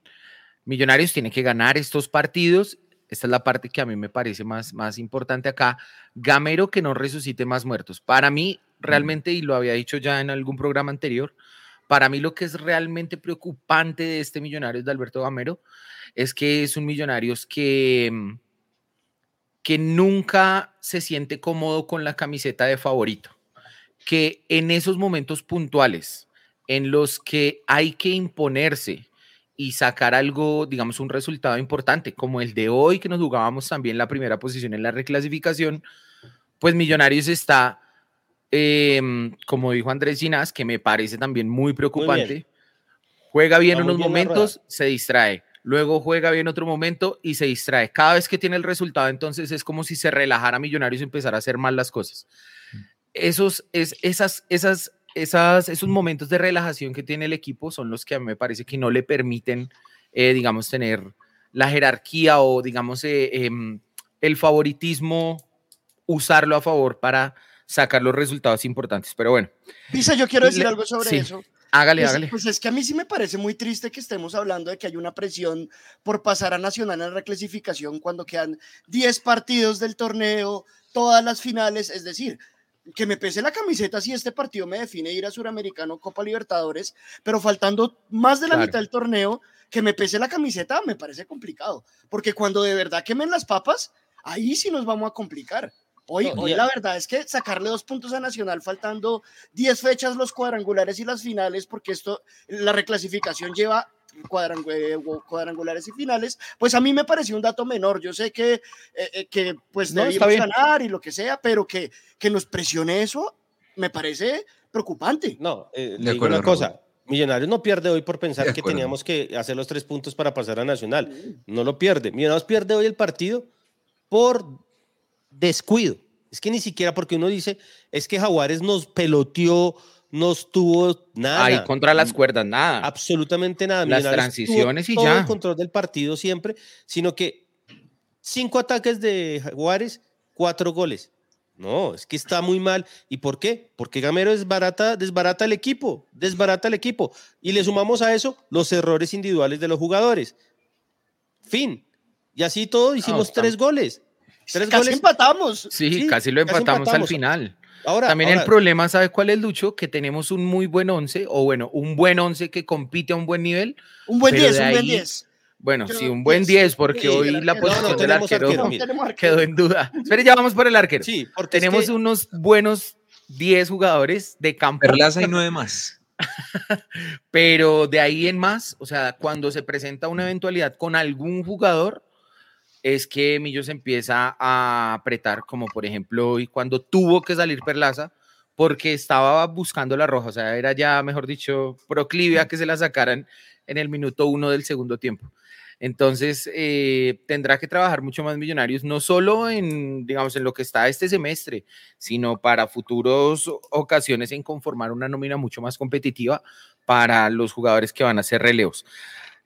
Millonarios tiene que ganar estos partidos. Esta es la parte que a mí me parece más, más importante acá. Gamero que no resucite más muertos. Para mí, realmente, y lo había dicho ya en algún programa anterior, para mí lo que es realmente preocupante de este Millonarios de Alberto Gamero es que es un Millonarios que mm, que nunca se siente cómodo con la camiseta de favorito, que en esos momentos puntuales en los que hay que imponerse y sacar algo, digamos, un resultado importante, como el de hoy, que nos jugábamos también la primera posición en la reclasificación, pues Millonarios está, em, como dijo Andrés Ginás, que me parece también muy preocupante, juega bien en unos momentos, se distrae luego juega bien otro momento y se distrae. Cada vez que tiene el resultado, entonces es como si se relajara Millonarios y empezara a hacer mal las cosas. Esos, es, esas, esas, esas, esos momentos de relajación que tiene el equipo son los que a mí me parece que no le permiten, eh, digamos, tener la jerarquía o, digamos, eh, em, el favoritismo, usarlo a favor para sacar los resultados importantes. Pero bueno. Pisa, yo quiero decir algo sobre eso. Hágale, pues, hágale. Pues es que a mí sí me parece muy triste que estemos hablando de que hay una presión por pasar a Nacional en reclasificación cuando quedan 10 partidos del torneo, todas las finales, es decir, que me pese la camiseta si este partido me define ir a Suramericano Copa Libertadores, pero faltando más de la mitad del torneo, que me pese la camiseta me parece complicado, porque cuando de verdad quemen las papas, ahí sí nos vamos a complicar. Hoy, hoy la verdad es que sacarle dos puntos a Nacional faltando 10 fechas los cuadrangulares y las finales, porque esto, la reclasificación lleva eh, cuadrangulares y finales, pues a mí me pareció un dato menor. Yo sé que, eh, eh, que pues no, debimos ganar y lo que sea, pero que, que nos presione eso me parece preocupante. No, le digo una cosa. Millonarios no pierde hoy por pensar que teníamos que hacer los tres puntos para pasar a Nacional. No lo pierde. Millonarios pierde hoy el partido por descuido. Es que ni siquiera porque uno dice, es que Jaguares nos peloteó, no estuvo nada. Ahí contra las cuerdas, nada. Absolutamente nada. Las transiciones y ya. el control del partido siempre, sino que cinco ataques de Jaguares, cuatro goles. No, es que está muy mal. ¿Y por qué? Porque Gamero desbarata, desbarata el equipo, desbarata el equipo. Y le sumamos a eso los errores individuales de los jugadores. Fin. Y así todo hicimos tres goles casi empatamos. Sí, casi lo empatamos, al final. Ahora, También el problema, ¿sabe cuál es, Lucho? Que tenemos un muy buen 11, o bueno, un buen 11 que compite a un buen nivel. Un buen 10, un buen 10. Bueno, sí, un buen 10, porque hoy la posición del arquero, quedó en duda. Pero ya vamos por el arquero. Sí, porque tenemos unos buenos 10 jugadores de campo. Perlaza y nueve más. *laughs* Pero de ahí en más, o sea, cuando se presenta una eventualidad con algún jugador, es que Millos empieza a apretar, como por ejemplo hoy cuando tuvo que salir Perlaza, porque estaba buscando la roja, o sea, era ya, mejor dicho, proclive a que se la sacaran en el minuto uno del segundo tiempo. Entonces, eh, tendrá que trabajar mucho más Millonarios, no solo en, digamos, en lo que está este semestre, sino para futuras ocasiones en conformar una nómina mucho más competitiva para los jugadores que van a ser relevos.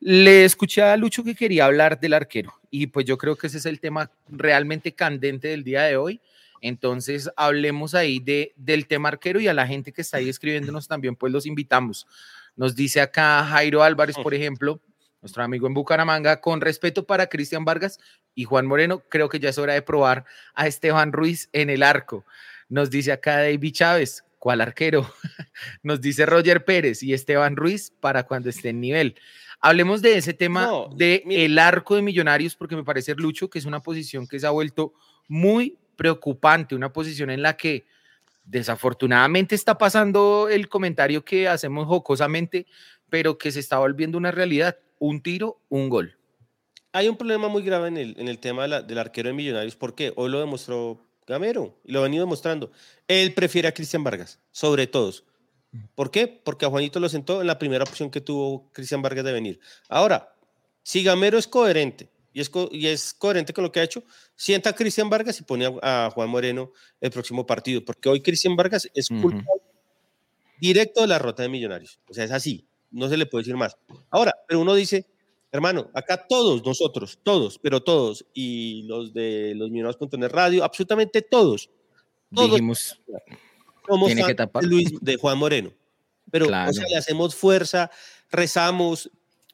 Le escuché a Lucho que quería hablar del arquero y pues yo creo que ese es el tema realmente candente del día de hoy. Entonces hablemos ahí de, del tema arquero y a la gente que está ahí escribiéndonos también pues los invitamos. Nos dice acá Jairo Álvarez, por ejemplo, nuestro amigo en Bucaramanga, con respeto para Cristian Vargas y Juan Moreno, creo que ya es hora de probar a Esteban Ruiz en el arco. Nos dice acá David Chávez, ¿cuál arquero? *laughs* Nos dice Roger Pérez y Esteban Ruiz para cuando esté en nivel. Hablemos de ese tema No, de el arco de Millonarios, porque me parece, Lucho, que es una posición que se ha vuelto muy preocupante, una posición en la que desafortunadamente está pasando el comentario que hacemos jocosamente, pero que se está volviendo una realidad. Un tiro, un gol. Hay un problema muy grave en el, en el tema de la- del arquero de Millonarios. ¿Por qué? Hoy lo demostró Gamero y lo ha venido demostrando. Él prefiere a Cristian Vargas, sobre todos. ¿Por qué? Porque a Juanito lo sentó en la primera opción que tuvo Cristian Vargas de venir. Ahora, si Gamero es coherente y es, co- y es coherente con lo que ha hecho, sienta a Cristian Vargas y pone a, a Juan Moreno el próximo partido. Porque hoy Cristian Vargas es culpable directo de la rota de Millonarios. O sea, es así. No se le puede decir más. Ahora, pero uno dice, hermano, acá todos nosotros, todos, pero todos, y los de los Millonarios.net Radio, absolutamente todos, todos Dijimos, somos tiene que fans tapar. de, Luis, de Juan Moreno. Pero, Claro. o sea, le hacemos fuerza, rezamos,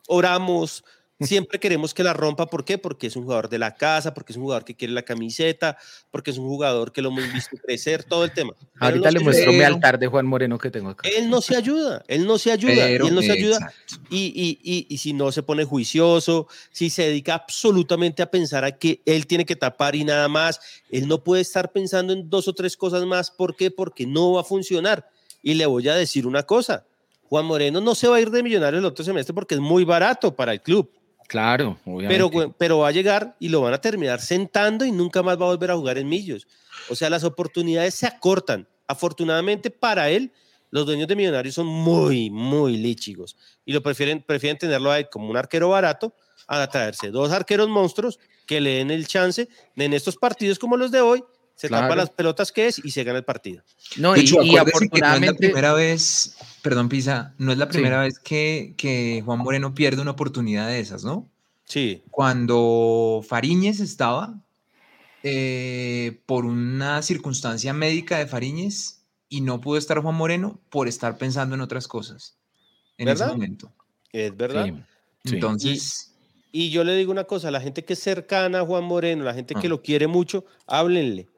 oramos, siempre queremos que la rompa. ¿Por qué? Porque es un jugador de la casa, porque es un jugador que quiere la camiseta, porque es un jugador que lo hemos visto crecer, todo el tema. Pero ahorita no le muestro mi altar de Juan Moreno que tengo acá. Él no se ayuda, él no se ayuda, Pero, él no se ayuda. y, y, y si no se pone juicioso, si se dedica absolutamente a pensar a que él tiene que tapar y nada más, él no puede estar pensando en dos o tres cosas más. ¿Por qué? Porque no va a funcionar. Y le voy a decir una cosa. Juan Moreno no se va a ir de millonario el otro semestre porque es muy barato para el club, Claro, obviamente. pero, pero va a llegar y lo van a terminar sentando y nunca más va a volver a jugar en Millos. O sea, las oportunidades se acortan. Afortunadamente para él, los dueños de Millonarios son muy, muy líchigos y lo prefieren, prefieren tenerlo ahí como un arquero barato a traerse dos arqueros monstruos que le den el chance de en estos partidos como los de hoy, se Claro. tapa las pelotas que es y se gana el partido. No, y, y que no es la afortunadamente, primera vez, perdón, Pisa, no es la Sí. primera vez que, que Juan Moreno pierde una oportunidad de esas, ¿no? Sí, Cuando Fariñez estaba, eh, por una circunstancia médica de Fariñez, y no pudo estar Juan Moreno por estar pensando en otras cosas en ¿Verdad? ese momento. es verdad. sí. Entonces, Y yo le digo una cosa, la gente que es cercana a Juan Moreno, la gente que Ah. lo quiere mucho, háblenle,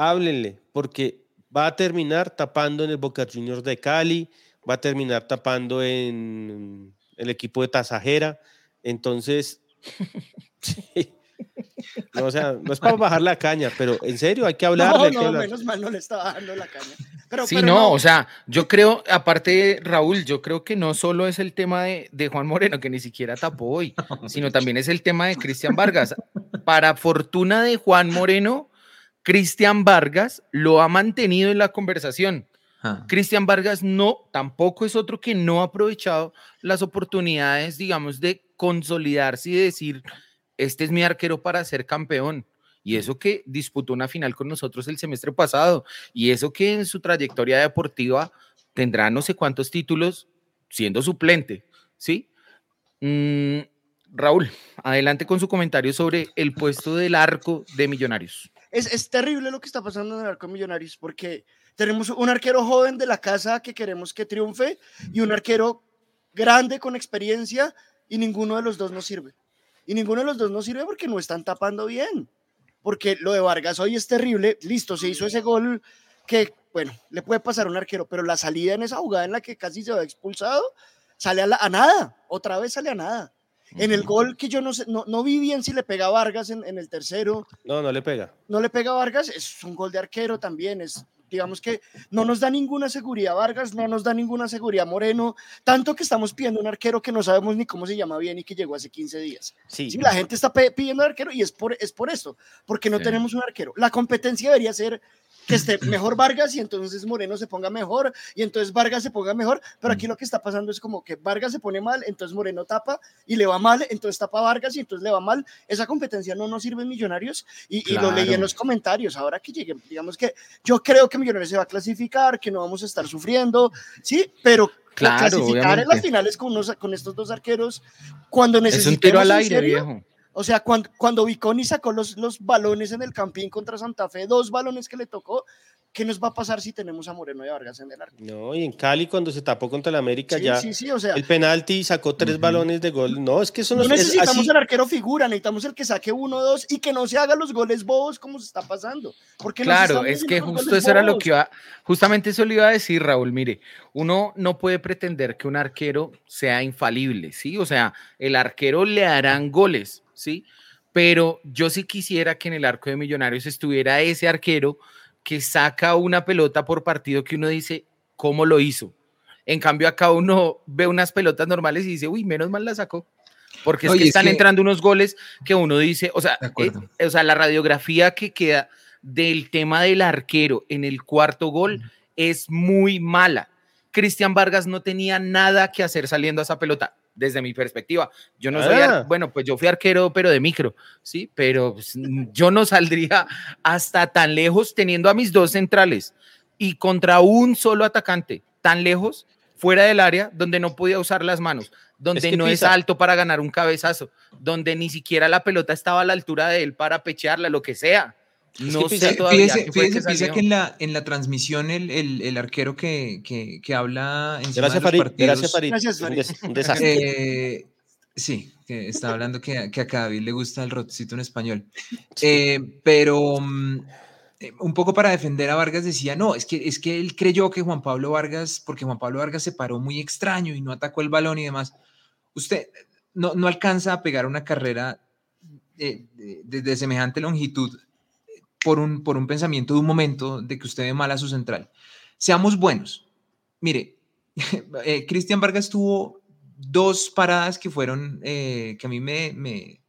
háblenle, porque va a terminar tapando en el Boca Juniors de Cali, va a terminar tapando en el equipo de Tasajera, entonces, *laughs* sí. No, o sea, no es para bajar la caña, pero en serio, hay que hablar. No, no, hablar. menos mal no le estaba dando la caña. Pero, Sí, pero no, o sea, yo creo, aparte, Raúl, yo creo que no solo es el tema de, de Juan Moreno, que ni siquiera tapó hoy, *laughs* sino también es el tema de Cristian Vargas. Para fortuna de Juan Moreno, Cristian Vargas lo ha mantenido en la conversación. ah, Cristian Vargas no, tampoco es otro que no ha aprovechado las oportunidades, digamos, de consolidarse y decir, este es mi arquero para ser campeón. Y eso que disputó una final con nosotros el semestre pasado, y eso que en su trayectoria deportiva tendrá no sé cuántos títulos siendo suplente, ¿sí? Mm, Raúl, adelante con su comentario sobre el puesto del arco de Millonarios. Es, es terrible lo que está pasando en el arco Millonarios porque tenemos un arquero joven de la casa que queremos que triunfe y un arquero grande con experiencia y ninguno de los dos nos sirve. Y ninguno de los dos nos sirve porque no están tapando bien. Porque lo de Vargas hoy es terrible. Listo, se hizo ese gol que, bueno, le puede pasar a un arquero, pero la salida en esa jugada en la que casi se va expulsado, sale a, la- a nada. Otra vez sale a nada. En el gol que yo no sé, no, no vi bien si le pega a Vargas en, en el tercero, No, no le pega. no le pega a Vargas, es un gol de arquero también, es digamos que no nos da ninguna seguridad Vargas, no nos da ninguna seguridad Moreno, tanto que estamos pidiendo un arquero que no sabemos ni cómo se llama bien y que llegó hace 15 días. Sí. Sí, la gente está pidiendo arquero y es por, es por esto, porque no Sí. tenemos un arquero. La competencia debería ser que esté mejor Vargas y entonces Moreno se ponga mejor y entonces Vargas se ponga mejor, pero aquí lo que está pasando es como que Vargas se pone mal, entonces Moreno tapa y le va mal, entonces tapa Vargas y entonces le va mal. Esa competencia no nos sirve en Millonarios y, y lo leí en Claro. los comentarios. Ahora que lleguen, digamos que yo creo que Millonarios se va a clasificar, que no vamos a estar sufriendo, sí, pero Claro, clasificar en las obviamente. finales con, unos- con estos dos arqueros cuando Es necesitemos. un tiro al aire, serio, viejo. O sea, cuando, cuando Viconi sacó los, los balones en el Campín contra Santa Fe, dos balones que le tocó, ¿qué nos va a pasar si tenemos a Moreno y a Vargas en el arco? No, y en Cali cuando se tapó contra el América Sí, ya sí, sí, o sea, el penalti sacó tres balones de gol. No, es que eso no, no es- es necesitamos así. el arquero figura, necesitamos el que saque uno o dos y que no se haga los goles bobos como se está pasando. Porque Claro, es que justo eso era lo que iba, justamente eso le iba a decir, Raúl. Mire, uno no puede pretender que un arquero sea infalible, ¿sí? O sea, el arquero le harán goles, ¿sí? Pero yo sí quisiera que en el arco de Millonarios estuviera ese arquero que saca una pelota por partido que uno dice, ¿cómo lo hizo? En cambio, acá uno ve unas pelotas normales y dice, uy, menos mal la sacó. Porque es Oye, que es están que- entrando unos goles que uno dice, o sea, eh, o sea, la radiografía que queda del tema del arquero en el cuarto gol es muy mala. Cristian Vargas no tenía nada que hacer saliendo a esa pelota, desde mi perspectiva. Yo no soy, Ah. bueno, pues yo fui arquero, pero de micro, ¿sí? Pero pues, *laughs* yo no saldría hasta tan lejos teniendo a mis dos centrales y contra un solo atacante, tan lejos, fuera del área, donde no podía usar las manos, donde que no es alto para ganar un cabezazo, donde ni siquiera la pelota estaba a la altura de él para pechearla, lo que sea. No que sé todavía Fíjese, fue fíjese, que en la, en la transmisión el, el- el arquero que, que, que habla encima Gracias, Farid. partidos, Gracias, Farid. Un Farid. des- un desastre. Eh, sí, que está hablando que, que a David le gusta el rotocito en español. Eh, pero eh, un poco para defender a Vargas decía, no, es que, es que él creyó que Juan Pablo Vargas, porque Juan Pablo Vargas se paró muy extraño y no atacó el balón y demás. Usted no, no alcanza a pegar una carrera eh, de, de- de semejante longitud por un, por un pensamiento de un momento de que usted ve mal a su central. Seamos buenos. Mire, *laughs* eh, Cristian Vargas tuvo dos paradas que fueron, eh, que a mí me, me,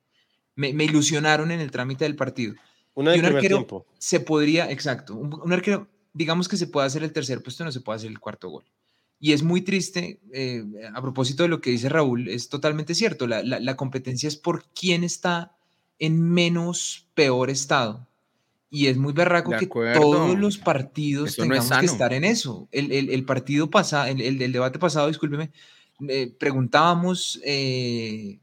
me- me ilusionaron en el trámite del partido. Una y del un arquero tiempo. se podría, exacto, un, un arquero, digamos que se puede hacer el tercer puesto, no se puede hacer el cuarto gol. Y es muy triste, eh, a propósito de lo que dice Raúl, es totalmente cierto, la, la- la competencia es por quién está en menos peor estado. Y es muy berraco que todos los partidos Eso no es tengamos que estar en eso. El, el- el partido pasado, el, el- debate pasado, discúlpeme, eh, preguntábamos eh,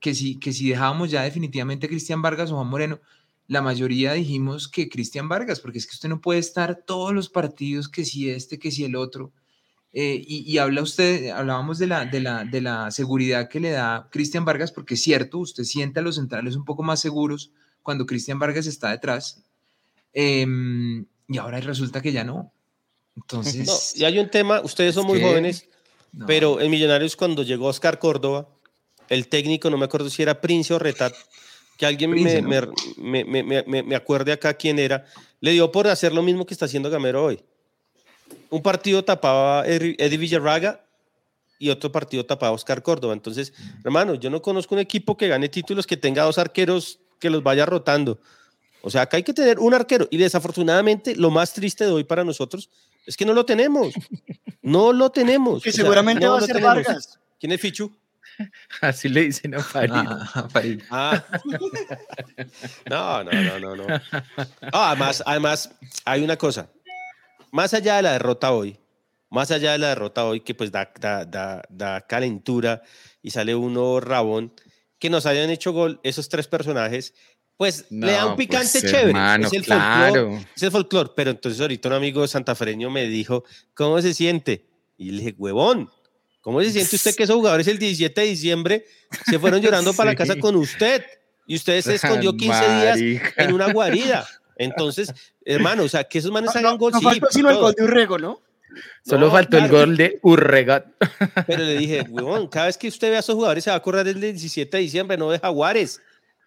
que, si, que si dejábamos ya definitivamente a Cristian Vargas o Juan Moreno. La mayoría dijimos que Cristian Vargas, porque es que usted no puede estar todos los partidos, que si este, que si el otro. Eh, y, y habla usted, hablábamos de la, de, la, de la seguridad que le da Cristian Vargas, porque es cierto, usted siente a los centrales un poco más seguros cuando Cristian Vargas está detrás. Em, y ahora resulta que ya no. Entonces. No, y hay un tema, ustedes son muy que- jóvenes, no. pero en Millonarios cuando llegó Oscar Córdoba, el técnico, no me acuerdo si era Prince o Retat, que alguien Prince, me, ¿no? me, me, me, acuerde acá quién era, le dio por hacer lo mismo que está haciendo Gamero hoy. Un partido tapaba Eddie Eddie Villarraga y otro partido tapaba Oscar Córdoba. Entonces, hermano, yo no conozco un equipo que gane títulos que tenga dos arqueros que los vaya rotando. O sea, acá hay que tener un arquero. Y desafortunadamente, lo más triste de hoy para nosotros es que no lo tenemos. No lo tenemos. Que O sea, seguramente no va a ser tenemos. Vargas. ¿Quién es Fichu? *laughs* Así le dicen a Farid. Ah, Farid. Ah. *laughs* No, no, no, no, no. No, además, además, hay una cosa. Más allá de la derrota hoy, más allá de la derrota hoy, que pues da, da, da, da calentura y sale uno rabón, que nos hayan hecho gol esos tres personajes, pues le da un No, picante pues, chévere. hermano, es el claro. folclore. Es el folclore. Pero entonces ahorita un amigo santafereño me dijo, ¿cómo se siente? Y le dije, huevón, ¿cómo se siente usted *laughs* que esos jugadores el 17 de diciembre se fueron llorando para la casa Sí. con usted? Y usted se escondió *laughs* 15 días en una guarida. Entonces, hermano, o sea, que esos manes No, hagan no, gol, no sí, faltó sino el gol de Urrego, ¿no? Solo No, faltó el gol de Urregat. *laughs* Pero le dije, huevón, cada vez que usted vea a esos jugadores se va a acordar del 17 de diciembre, no de Jaguares.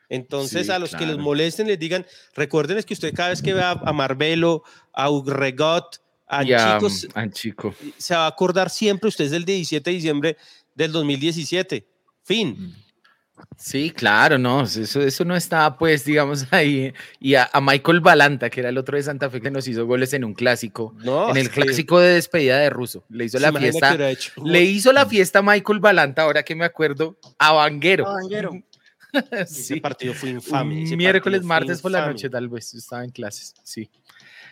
Entonces, Sí, a los que les molesten, les digan, recuerden es que usted cada vez que vea a Marbelo, a Urregot, a chicos, a Chico. se va a acordar siempre usted es del 17 de diciembre del 2017. Fin. Sí, claro, no, eso, eso no estaba, pues, digamos, *laughs* ahí. Y a, a Michael Balanta, que era el otro de Santa Fe que nos hizo goles en un clásico, No, en el que- clásico de despedida de Russo. Le hizo ¿se la fiesta, le hizo la fiesta a Michael Balanta, ahora que me acuerdo, a Vanguero. A Vanguero. *laughs* Ese partido fue infame. Ese miércoles, martes por la noche, tal vez, estaba en clases, sí.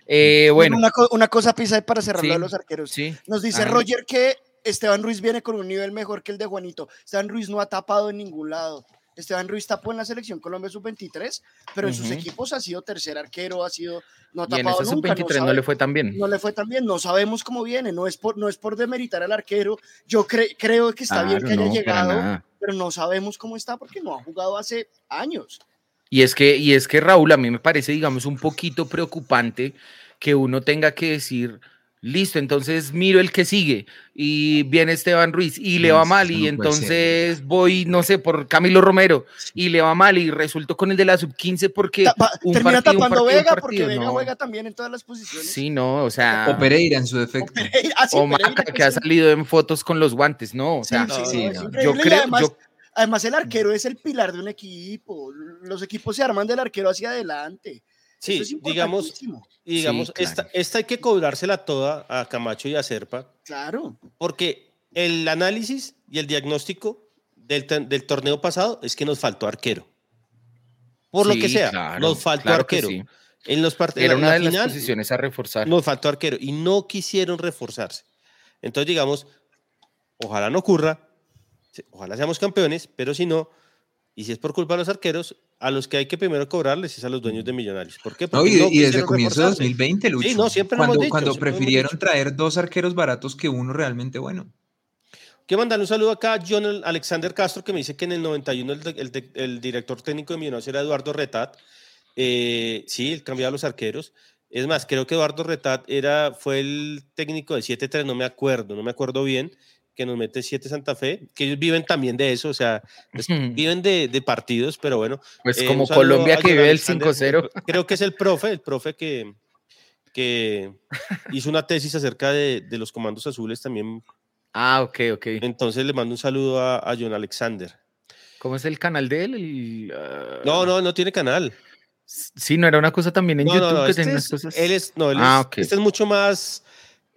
Eh, bueno, Una, co- una cosa, Pisa, para cerrar lo Sí, de los arqueros. sí. Nos dice Ajá. Roger que Esteban Ruiz viene con un nivel mejor que el de Juanito. Esteban Ruiz no ha tapado en ningún lado. Esteban Ruiz tapó en la selección Colombia sub-23, pero en sus equipos ha sido tercer arquero, ha sido no ha Y en tapado nunca. sub-23 no sabe- le fue tan bien. no le fue tan bien, no sabemos cómo viene, no es por, no es por demeritar al arquero. Yo cre- creo que está bien que haya no, llegado, pero no sabemos cómo está porque no ha jugado hace años. Y es que, y es que Raúl, a mí me parece, digamos, un poquito preocupante que uno tenga que decir, listo, entonces miro el que sigue y viene Esteban Ruiz y le va mal y entonces voy, no sé, por Camilo Romero y le va mal y resultó con el de la sub-15 porque Tapa- un termina partido, un tapando un Vega porque Vega juega también en todas las posiciones. Sí, no, o sea, O Pereira en su defecto. Ah, sí, o Pereira, Maca que ha salido en fotos con los guantes, no, o Sí, sea, sí, sí, no, es no. yo creo, además, yo, además el arquero es el pilar de un equipo. Los equipos se arman del arquero hacia adelante. Sí, es digamos, digamos claro. esta, esta hay que cobrársela toda a Camacho y a Serpa, Claro. porque el análisis y el diagnóstico del, del torneo pasado es que nos faltó arquero. Por lo que sea, claro, nos faltó claro arquero. sí. En los partidos Era una la de las final, posiciones a reforzar. nos faltó arquero y no quisieron reforzarse. Entonces, digamos, ojalá no ocurra, ojalá seamos campeones, pero si no, y si es por culpa de los arqueros, a los que hay que primero cobrarles es a los dueños de Millonarios. ¿Por qué? No, Porque y, no y desde quisieron comienzo de reforzarse. 2020, Lucho. Sí, no, siempre cuando, dicho, cuando siempre prefirieron traer dos arqueros baratos que uno realmente bueno. Quiero mandarle un saludo acá a John Alexander Castro, que me dice que en el 91 el, el el director técnico de Millonarios era Eduardo Retat. Eh, sí, él cambiaba los arqueros. Es más, creo que Eduardo Retat era, fue el técnico de 7-3, no me acuerdo, no me acuerdo bien, que nos mete 7 Santa Fe, que ellos viven también de eso, o sea, *laughs* viven de, de partidos, pero bueno. Pues Eh, como Colombia que vive el Alexander, 5-0. *laughs* Creo que es el profe, el profe que, que hizo una tesis acerca de, de los comandos azules también. Ah, ok, ok. Entonces le mando un saludo a, a John Alexander. ¿Cómo es el canal de él? El, ah, No, no, no tiene canal. Sí, no era una cosa también en No, no, YouTube no, que este tenía es- cosas. Él es, no, él Ah, es- ok. este es mucho más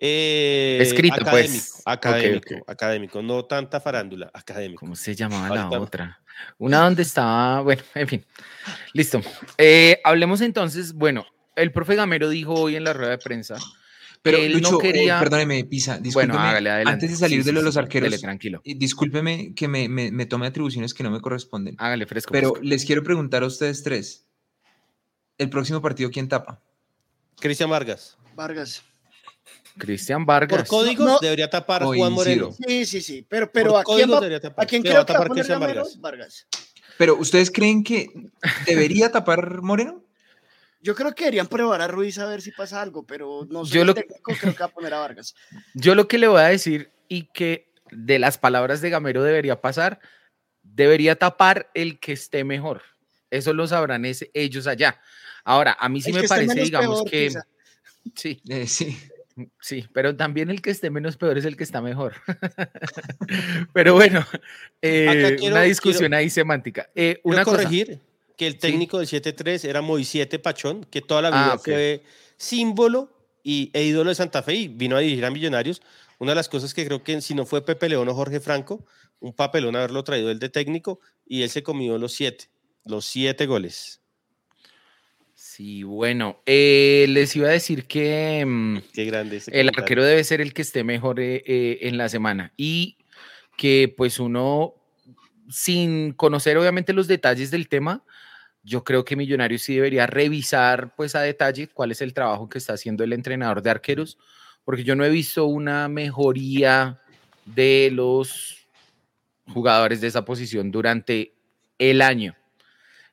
eh, Escrito, académico, pues. académico, académico, no tanta farándula, académico. ¿Cómo se llamaba la otra? Una donde estaba, bueno, en fin. Listo. Eh, hablemos entonces, bueno, el profe Gamero dijo hoy en la rueda de prensa Pero él Lucho, no eh, quería... perdóneme, Pisa, discúlpeme. bueno, hágale adelante. antes de salir Sí, de sí, lo de los arqueros, dele, tranquilo. y discúlpeme que me, me- me tome atribuciones que no me corresponden. Hágale fresco. Pero fresco. les quiero preguntar a ustedes tres. ¿El próximo partido quién tapa? Cristian Vargas. Vargas. Cristian Por Vargas. códigos No. debería tapar Coincido. Juan Moreno. Sí, sí, sí. Pero, pero Por ¿a quién, códigos va, debería tapar. ¿a quién creo va a que va a tapar poner Cristian Gamero? Vargas. Vargas. Pero ¿ustedes creen que debería tapar Moreno? Yo creo que deberían probar a Ruiz a ver si pasa algo, pero no soy Yo lo- técnico, creo que va a poner a Vargas. *laughs* Yo lo que le voy a decir y que de las palabras de Gamero debería pasar, debería tapar el que esté mejor. Eso lo sabrán ellos allá. Ahora, a mí sí El me que parece, digamos peor, que... quizá. Sí, Eh, sí. Sí, pero también el que esté menos peor es el que está mejor. *laughs* pero bueno, eh, quiero- una discusión quiero- ahí semántica. Eh, una cosa, corregir que el técnico del 7-3 era Moisiete Pachón, que toda la vida Ah, fue símbolo y, e ídolo de Santa Fe y vino a dirigir a Millonarios. Una de las cosas que creo que si no fue Pepe León o Jorge Franco, un papelón haberlo traído él de técnico y él se comió los siete, los siete goles. Sí, bueno, eh, les iba a decir que... mm, Qué grande ese el comentario. arquero debe ser el que esté mejor eh, eh, en la semana y que pues uno, sin conocer obviamente los detalles del tema, yo creo que Millonarios sí debería revisar pues a detalle cuál es el trabajo que está haciendo el entrenador de arqueros, porque yo no he visto una mejoría de los jugadores de esa posición durante el año.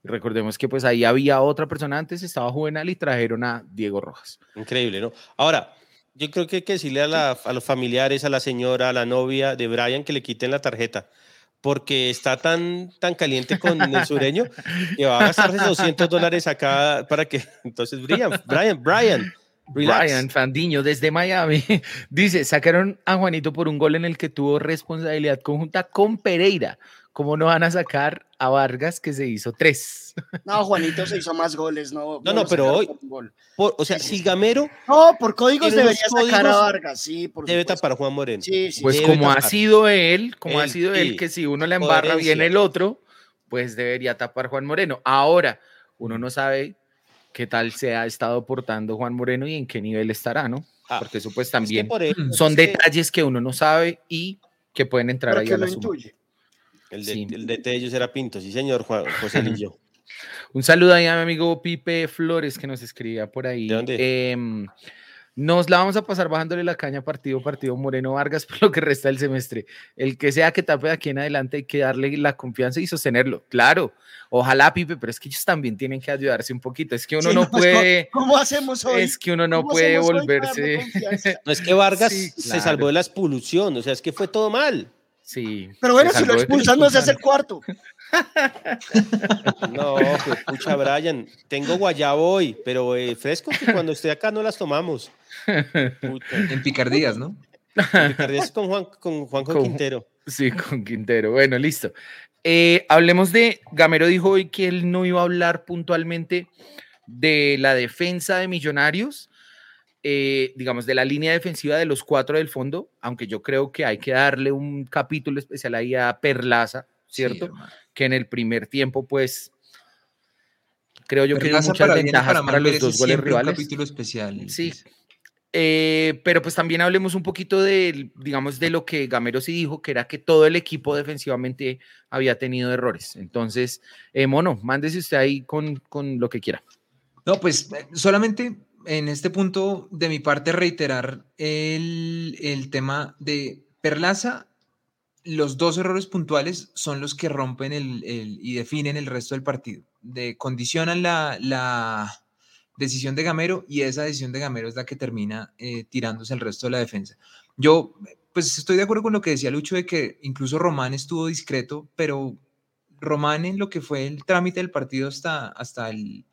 Recordemos que pues ahí había otra persona antes, estaba Juvenal y trajeron a Diego Rojas. Increíble, ¿no? Ahora, yo creo que hay que decirle a, la- a los familiares, a la señora, a la novia de Brian que le quiten la tarjeta, porque está tan, tan caliente con el sureño que va a gastarse 200 dólares acá para que... Entonces, Brian, Brian, Brian, relax. Brian Fandiño desde Miami dice, sacaron a Juanito por un gol en el que tuvo responsabilidad conjunta con Pereira. ¿Cómo no van a sacar a Vargas que se hizo tres? No, Juanito se hizo más goles, no. No, no, pero hoy- por un gol. Por- o sea, si Gamero No, por códigos debería sacar a Vargas, sí, por debe supuesto. tapar a Juan Moreno. Sí, sí. Pues como ha sido él, como ha sido él, que si uno la embarra Coherencia. el otro, pues debería tapar Juan Moreno. Ahora, uno no sabe qué tal se ha estado portando Juan Moreno y en qué nivel estará, ¿no? Ah, porque eso pues es que también por eso, son es detalles que uno no sabe y que pueden entrar Pero ahí que a la lo suma. intuye. El de, Sí. el DT de ellos era Pinto, sí señor, Juan, José Lillo. *laughs* Un saludo ahí a mi amigo Pipe Flores que nos escribía por ahí. ¿De dónde? Em, nos la vamos a pasar bajándole la caña partido partido Moreno Vargas *laughs* por lo que resta del semestre. El que sea que tape de aquí en adelante hay que darle la confianza y sostenerlo. Claro, ojalá Pipe, pero es que ellos también tienen que ayudarse un poquito. Es que uno Sí, no pues, ¿cómo- puede, ¿Cómo hacemos hoy? es que uno no ¿Cómo puede volverse. *laughs* No es que Vargas Sí, se salvó de la expulsión, o sea, es que fue todo mal. Sí. Pero bueno, si lo expulsan, no se hace el cuarto. *laughs* No, pues, pucha, Brian, tengo guayabo hoy, pero eh, fresco que cuando esté acá no las tomamos. Puta, En picardías, ¿no? picardías con Juan, con Juanjo Con- Quintero. Sí, con Quintero. Bueno, listo. Eh, hablemos de, Gamero dijo hoy que él no iba a hablar puntualmente de la defensa de Millonarios, eh, digamos, de la línea defensiva de los cuatro del fondo, aunque yo creo que hay que darle un capítulo especial ahí a Perlaza, ¿cierto? Sí, que en el primer tiempo, pues, creo yo que dio muchas para ventajas para los dos goles siempre un rivales. capítulo especial. Sí. Eh, pero pues también hablemos un poquito de, digamos, de lo que Gamero sí dijo, que era que todo el equipo defensivamente había tenido errores. Entonces, eh, Mono, mándese usted ahí con, con lo que quiera. No, pues eh, solamente en este punto de mi parte reiterar el, el tema de Perlaza. Los dos errores puntuales son los que rompen el, el- y definen el resto del partido. De, condicionan la, la decisión de Gamero y esa decisión de Gamero es la que termina eh, tirándose el resto de la defensa. Yo, pues estoy de acuerdo con lo que decía Lucho de que incluso Román estuvo discreto, pero Román en lo que fue el trámite del partido hasta, hasta el,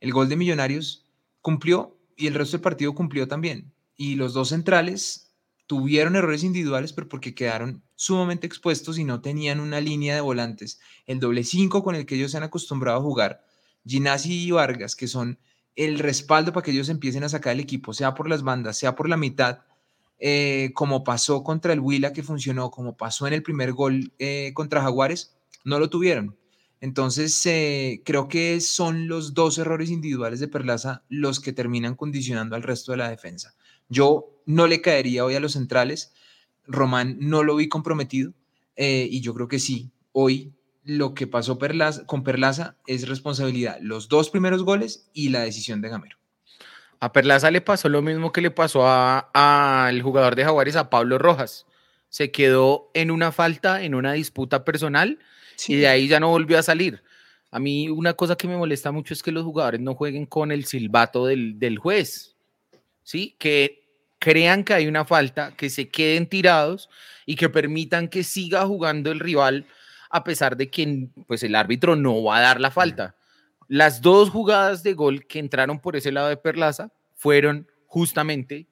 el gol de Millonarios cumplió y el resto del partido cumplió también. Y los dos centrales tuvieron errores individuales, pero porque quedaron sumamente expuestos y no tenían una línea de volantes. El doble 5 con el que ellos se han acostumbrado a jugar, Ginasi y Vargas, que son el respaldo para que ellos empiecen a sacar el equipo, sea por las bandas, sea por la mitad, eh, como pasó contra el Huila que funcionó, como pasó en el primer gol eh, contra Jaguares, no lo tuvieron. Entonces, eh, creo que son los dos errores individuales de Perlaza los que terminan condicionando al resto de la defensa. Yo no le caería hoy a los centrales. Román no lo vi comprometido eh, y yo creo que sí. Hoy lo que pasó con Perlaza es responsabilidad. Los dos primeros goles y la decisión de Gamero. A Perlaza le pasó lo mismo que le pasó al jugador de Jaguares, a Pablo Rojas. Se quedó en una falta, en una disputa personal y de ahí ya no volvió a salir. A mí una cosa que me molesta mucho es que los jugadores no jueguen con el silbato del, del juez, ¿sí? Que crean que hay una falta, que se queden tirados y que permitan que siga jugando el rival a pesar de que pues, el árbitro no va a dar la falta. Las dos jugadas de gol que entraron por ese lado de Perlaza fueron justamente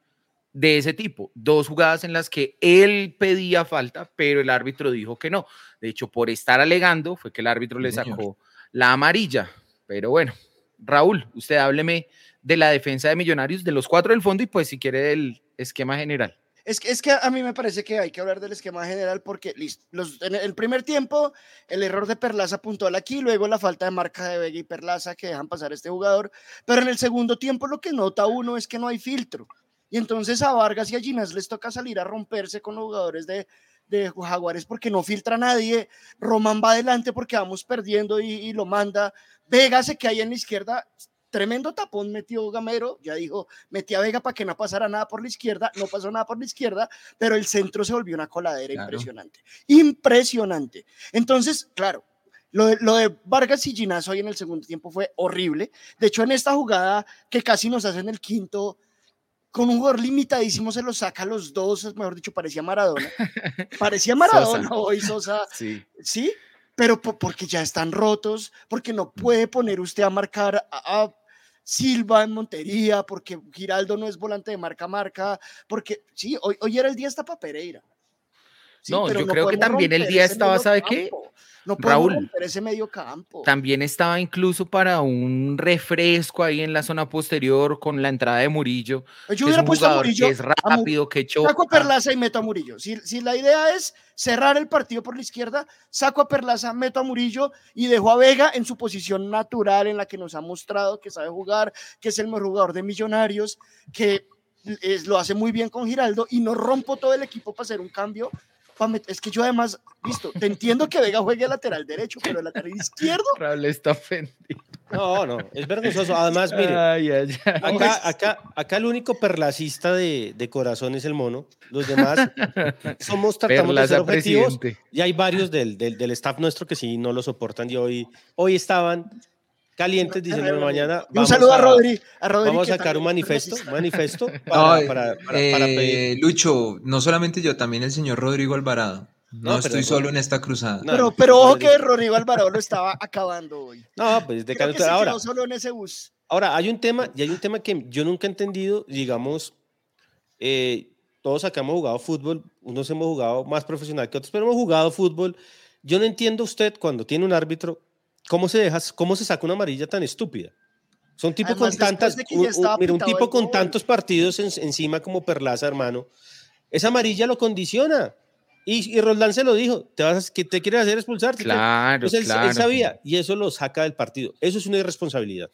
de ese tipo. Dos jugadas en las que él pedía falta, pero el árbitro dijo que no. De hecho, por estar alegando, fue que el árbitro le sacó la amarilla. Pero bueno, Raúl, usted hábleme de la defensa de Millonarios, de los cuatro del fondo y pues si quiere del esquema general. Es que, es que a mí me parece que hay que hablar del esquema general porque listo, los, en el primer tiempo el error de Perlaza puntual aquí, luego la falta de marca de Vega y Perlaza que dejan pasar a este jugador, pero en el segundo tiempo lo que nota uno es que no hay filtro. Y entonces a Vargas y a Ginas les toca salir a romperse con los jugadores de, de Jaguares porque no filtra nadie. Román va adelante porque vamos perdiendo y, y lo manda. Vega se queda ahí en la izquierda. Tremendo tapón metió Gamero, ya dijo, metí a Vega para que no pasara nada por la izquierda, no pasó nada por la izquierda, pero el centro se volvió una coladera Claro. impresionante, impresionante. Entonces, claro, lo de, lo de Vargas y Ginazo hoy en el segundo tiempo fue horrible. De hecho, en esta jugada que casi nos hacen el quinto, con un jugador limitadísimo se lo saca a los dos, mejor dicho, parecía Maradona. *laughs* Parecía Maradona Sosa. hoy, Sosa, Sí. ¿sí? Pero po- porque ya están rotos, porque no puede poner usted a marcar a, a Silva en Montería, porque Giraldo no es volante de marca a marca, porque sí, hoy, hoy era el día hasta para Pereira. Sí, No, yo creo que también el día estaba, ¿sabe qué? No Raúl. ese medio campo. También estaba incluso para un refresco ahí en la zona posterior con la entrada de Murillo. Yo que es hubiera puesto a Murillo. que es a rápido, que choca. Saco a Perlaza y meto a Murillo. Si, si la idea es cerrar el partido por la izquierda, saco a Perlaza, meto a Murillo y dejo a Vega en su posición natural en la que nos ha mostrado que sabe jugar, que es el mejor jugador de Millonarios, que es- lo hace muy bien con Giraldo y no rompo todo el equipo para hacer un cambio. Es que yo además, listo, te entiendo que Vega juegue lateral derecho, pero el lateral izquierdo, *laughs* Raúl está ofendido. No, no, es vergonzoso. Además, mire, Ay, ay, ay. acá, acá, acá el único perlacista de, de corazón es el mono. Los demás somos, tratamos de ser Perlaza objetivos. presidente. Y hay varios del, del, del staff nuestro que sí no lo soportan y hoy, hoy estaban calientes diciendo mañana. Un saludo a Rodri. A Rodri Vamos a sacar un manifiesto, manifiesto *laughs* No, para, eh, para, para, para eh, pedir. Lucho, no solamente yo, también el señor Rodrigo Alvarado. No, No, pero- estoy solo en esta cruzada. No, Pero, pero ojo que Rodrigo Alvarado lo estaba acabando hoy. No, pues de Creo que se ahora, quedó solo en ese bus. ahora hay un tema, y hay un tema que yo nunca he entendido, digamos, eh, todos acá hemos jugado fútbol, unos hemos jugado más profesional que otros, pero hemos jugado fútbol. Yo no entiendo usted cuando tiene un árbitro, cómo se deja, cómo se saca una amarilla tan estúpida. Son tipo Además, con tantas, de un- mira, un tipo con gol. tantos partidos en- encima como Perlaza, hermano. Esa amarilla lo condiciona. Y, y Roldán se lo dijo, te vas a- que te quieres hacer expulsar. Claro, Entonces él, él claro. sabía y eso lo saca del partido. Eso es una irresponsabilidad.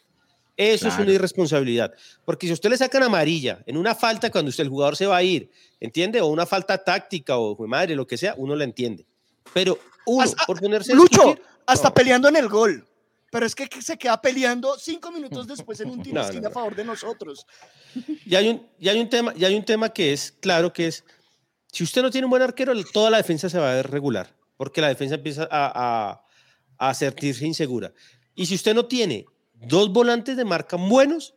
Eso es una irresponsabilidad. Porque si a usted le sacan amarilla en una falta cuando usted, el jugador se va a ir, ¿entiende? O una falta táctica o madre, lo que sea, uno la entiende. Pero uno, Hasta- por ponerse a Lucho, hasta no. peleando en el gol. Pero es que se queda peleando cinco minutos después en un *laughs* tiro No, no, a favor de nosotros. Y hay un, y hay un tema, y hay un tema que es claro que es si usted no tiene un buen arquero, toda la defensa se va a ver regular, porque la defensa empieza a, a, a sentirse insegura. Y si usted no tiene dos volantes de marca buenos,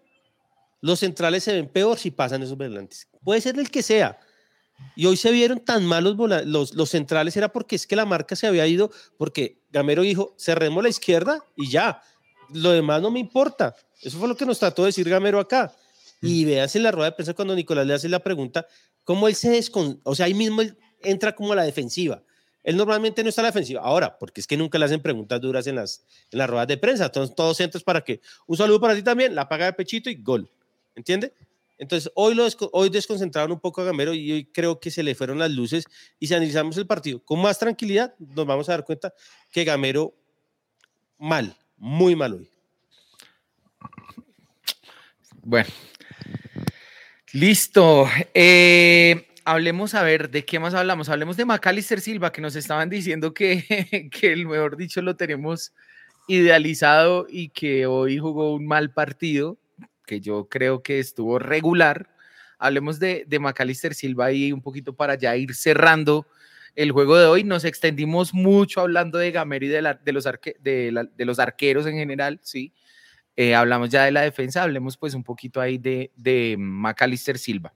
los centrales se ven peor si pasan esos volantes. Puede ser el que sea. Y hoy se vieron tan malos los, los centrales, era porque es que la marca se había ido, porque Gamero dijo, cerremos la izquierda y ya. Lo demás no me importa. Eso fue lo que nos trató de decir Gamero acá. Y veas en la rueda de prensa cuando Nicolás le hace la pregunta, cómo él se descon... O sea, ahí mismo él entra como a la defensiva. Él normalmente no está a la defensiva. Ahora, porque es que nunca le hacen preguntas duras en las, en las ruedas de prensa. Entonces, todos centros para que un saludo para ti también, la paga de pechito y gol. ¿Entiende? Entonces, hoy, lo desco- hoy desconcentraron un poco a Gamero y hoy creo que se le fueron las luces. Y si analizamos el partido con más tranquilidad, nos vamos a dar cuenta que Gamero mal, muy mal hoy. Bueno. Listo. Eh, hablemos a ver de qué más hablamos. Hablemos de Macalister Silva, que nos estaban diciendo que, *laughs* que el mejor dicho lo tenemos idealizado y que hoy jugó un mal partido, que yo creo que estuvo regular. Hablemos de, de Macalister Silva ahí un poquito para ya ir cerrando el juego de hoy. Nos extendimos mucho hablando de Gamero y de, los, arque- de, los arqueros en general, sí. Eh, hablamos ya de la defensa, hablemos pues un poquito ahí de, de Macalister Silva.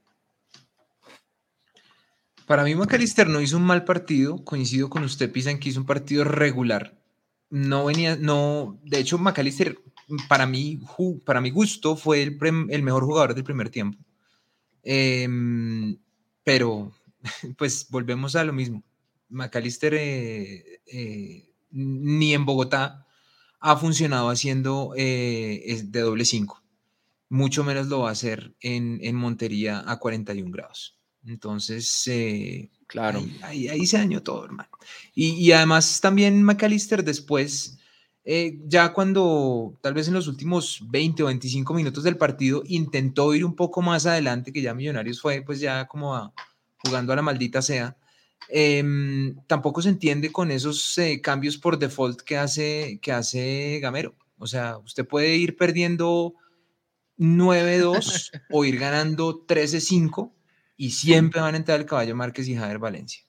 Para mí, McAllister no hizo un mal partido. Coincido con usted, Pisa, en que hizo un partido regular. No venía, no. De hecho, McAllister, para mí, para mi gusto, fue el, mejor jugador del primer tiempo. Em, pero, *laughs* pues, volvemos a lo mismo. McAllister eh, eh, ni en Bogotá ha funcionado haciendo eh, de doble 5. Mucho menos lo va a hacer en, en Montería a 41 grados. Entonces, Claro. ahí, ahí- ahí se dañó todo, hermano. Y, y además también McAllister después, eh, ya cuando tal vez en los últimos 20 o 25 minutos del partido intentó ir un poco más adelante, que ya Millonarios fue pues ya como a- jugando a la maldita sea, em, tampoco se entiende con esos eh, cambios por default que hace, que hace Gamero. O sea, usted puede ir perdiendo 9-2 *laughs* o ir ganando 13-5 y siempre van a entrar el caballo Márquez y Javier Valencia.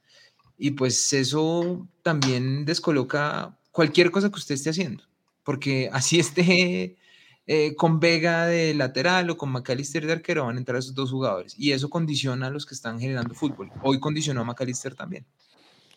Y pues eso también descoloca cualquier cosa que usted esté haciendo, porque así *laughs* esté eh, con Vega de lateral o con McAllister de arquero, van a entrar esos dos jugadores. Y eso condiciona a los que están generando fútbol. Hoy condicionó a McAllister también.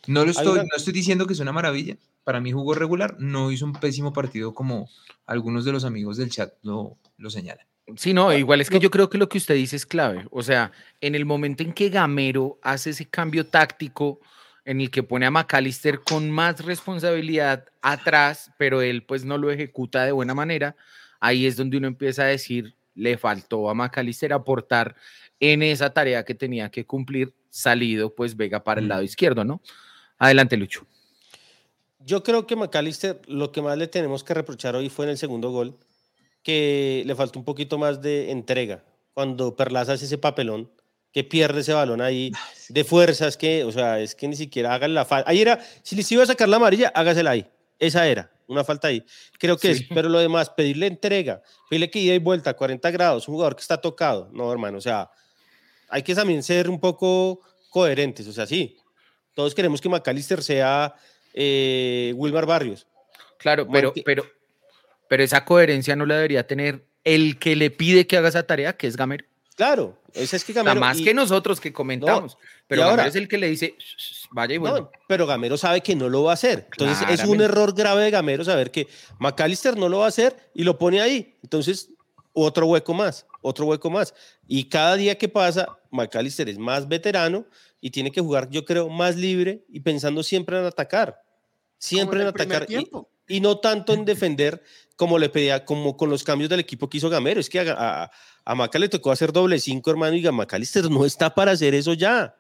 No, lo estoy, una- no estoy diciendo que es una maravilla. Para mí jugó regular, no hizo un pésimo partido como algunos de los amigos del chat lo, lo señalan. Sí, no, igual es que yo creo que lo que usted dice es clave. O sea, en el momento en que Gamero hace ese cambio táctico en el que pone a McAllister con más responsabilidad atrás, pero él pues no lo ejecuta de buena manera, ahí es donde uno empieza a decir, le faltó a McAllister aportar en esa tarea que tenía que cumplir, salido pues Vega para el lado izquierdo, ¿no? Adelante, Lucho. Yo creo que McAllister lo que más le tenemos que reprochar hoy fue en el segundo gol, que le faltó un poquito más de entrega. cuando Perlaza hace ese papelón, que pierde ese balón ahí de fuerzas, que, o sea, es que ni siquiera hagan la falta. Ahí era, si les iba a sacar la amarilla, hágasela ahí. Esa era, una falta ahí. Creo que es, pero lo demás, pedirle entrega, pedirle que ida y vuelta, 40 grados, un jugador que está tocado. No, hermano, o sea, hay que también ser un poco coherentes, o sea, sí. Todos queremos que McAllister sea eh, Wilmar Barrios. Claro, pero, Marque- pero, pero esa coherencia no la debería tener el que le pide que haga esa tarea, que es Gamero. Claro, ese es que O sea, Gamero. más y- que nosotros que comentamos. pero ahora- Gamero es el que le dice, "Shh, shh, vaya y vuelva. No, pero Gamero sabe que no lo va a hacer. Entonces es un error grave de Gamero saber que McAllister no lo va a hacer y lo pone ahí. Entonces, otro hueco más, otro hueco más. Y cada día que pasa, McAllister es más veterano y tiene que jugar, yo creo, más libre y pensando siempre en atacar. Siempre en atacar. Y, tiempo. Y no tanto en defender como le pedía, como con los cambios del equipo que hizo Gamero. Es que a, a, a Maca le tocó hacer doble cinco, hermano, y McAllister no está para hacer eso ya.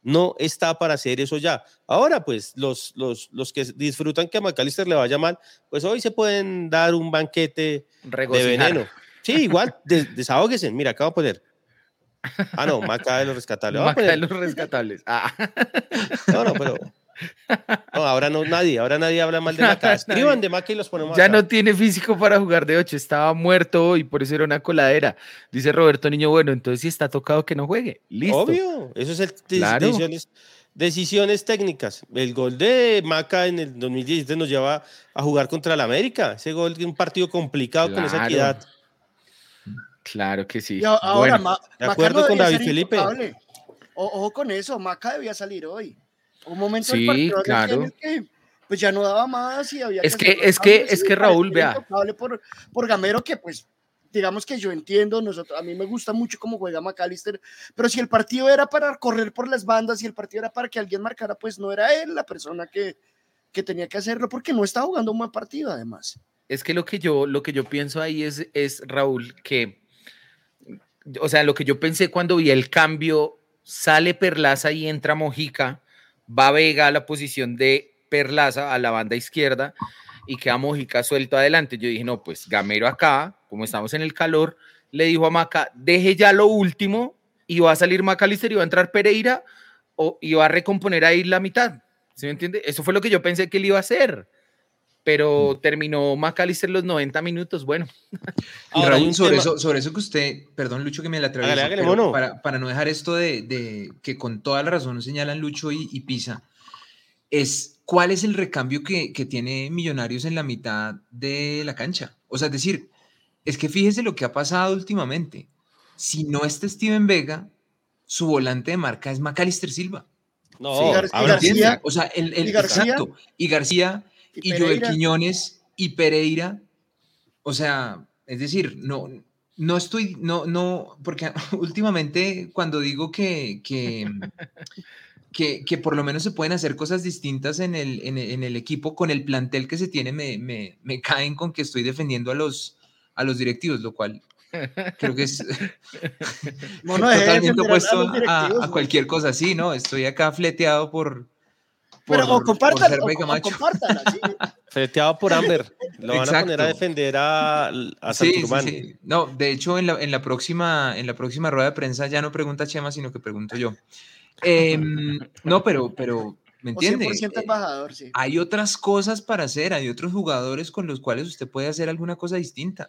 No está para hacer eso ya. Ahora, pues, los, los, los que disfrutan que a McAllister le vaya mal, pues hoy se pueden dar un banquete de Regocijar. veneno. Sí, igual, des- desahóguese. Mira, acabo de poner. Ah, no, Maca de los rescatables. Maca de los rescatables. Ah, No, no, pero. No, ahora no, nadie, ahora nadie habla mal de Maca. *laughs* Escriban de Maca y los ponemos ya acá. no tiene físico para jugar de 8, estaba muerto y por eso era una coladera. Dice Roberto Niño, bueno, entonces si está tocado que no juegue. Listo. Obvio, eso es el Claro. decisiones, decisiones técnicas. El gol de Maca en el 2017 nos lleva a jugar contra el América. Ese gol de un partido complicado con esa equidad. Claro que sí. Ahora, Bueno, de Maca acuerdo no con David Felipe. ojo con eso, Maca debía salir hoy. Un momento Sí, el que- claro. que, pues ya no daba más y había Es que- los es que- es que Raúl, vea. Por, por Gamero que pues digamos que yo entiendo, nosotros, a mí me gusta mucho cómo juega McAllister, pero si el partido era para correr por las bandas y el partido era para que alguien marcara, pues no era él la persona que, que tenía que hacerlo porque no estaba jugando un buen partido además. Es que lo que yo, lo que yo pienso ahí es, es, Raúl, que, o sea, lo que yo pensé cuando vi el cambio, sale Perlaza y entra Mojica, va Vega a la posición de Perlaza, a la banda izquierda, y queda Mojica suelto adelante. Yo dije, no, pues Gamero acá, como estamos en el calor, le dijo a Maca, deje ya lo último, y va a salir Macalister y va a entrar Pereira, o, y va a recomponer ahí la mitad. ¿Sí me entiende? Eso fue lo que yo pensé que él iba a hacer pero terminó McAllister los 90 minutos. Bueno, *laughs* Y Ahora, Raúl, sobre, tema- eso, sobre eso que usted, perdón Lucho que me la atravieso, para, para no dejar esto de, de que con toda la razón señalan Lucho y, y Pisa, es cuál es el recambio que, que tiene Millonarios en la mitad de la cancha. O sea, es decir, es que fíjese lo que ha pasado últimamente. Si no está Steven Vega, su volante de marca es Macalister Silva. No, Sí, Gar- y García-. O sea, el, el- y García- exacto. Y García Y y, Joel. Quiñones y Pereira. O sea, es decir, no, no estoy, no, no, porque *laughs* últimamente cuando digo que, que, *laughs* que, que por lo menos se pueden hacer cosas distintas en el, en el, en el equipo con el plantel que se tiene, me, me, me caen con que estoy defendiendo a los, a los directivos, lo cual creo que es *laughs* de totalmente defender a- a opuesto a, cualquier cosa así, ¿no? Estoy acá fleteado por... Pero por- o por compártala, ser o, o compártala, sí. *laughs* Freteado por Amber. Lo van a poner a Exacto. defender a, a Sí, sí, Santurbán. sí. No, de hecho, en la, en la próxima, en la próxima rueda de prensa ya no pregunta Chema, sino que pregunto yo. Em, no, pero, pero, ¿me O entiende? 100% Eh, embajador, sí. hay otras cosas para hacer, hay otros jugadores con los cuales usted puede hacer alguna cosa distinta,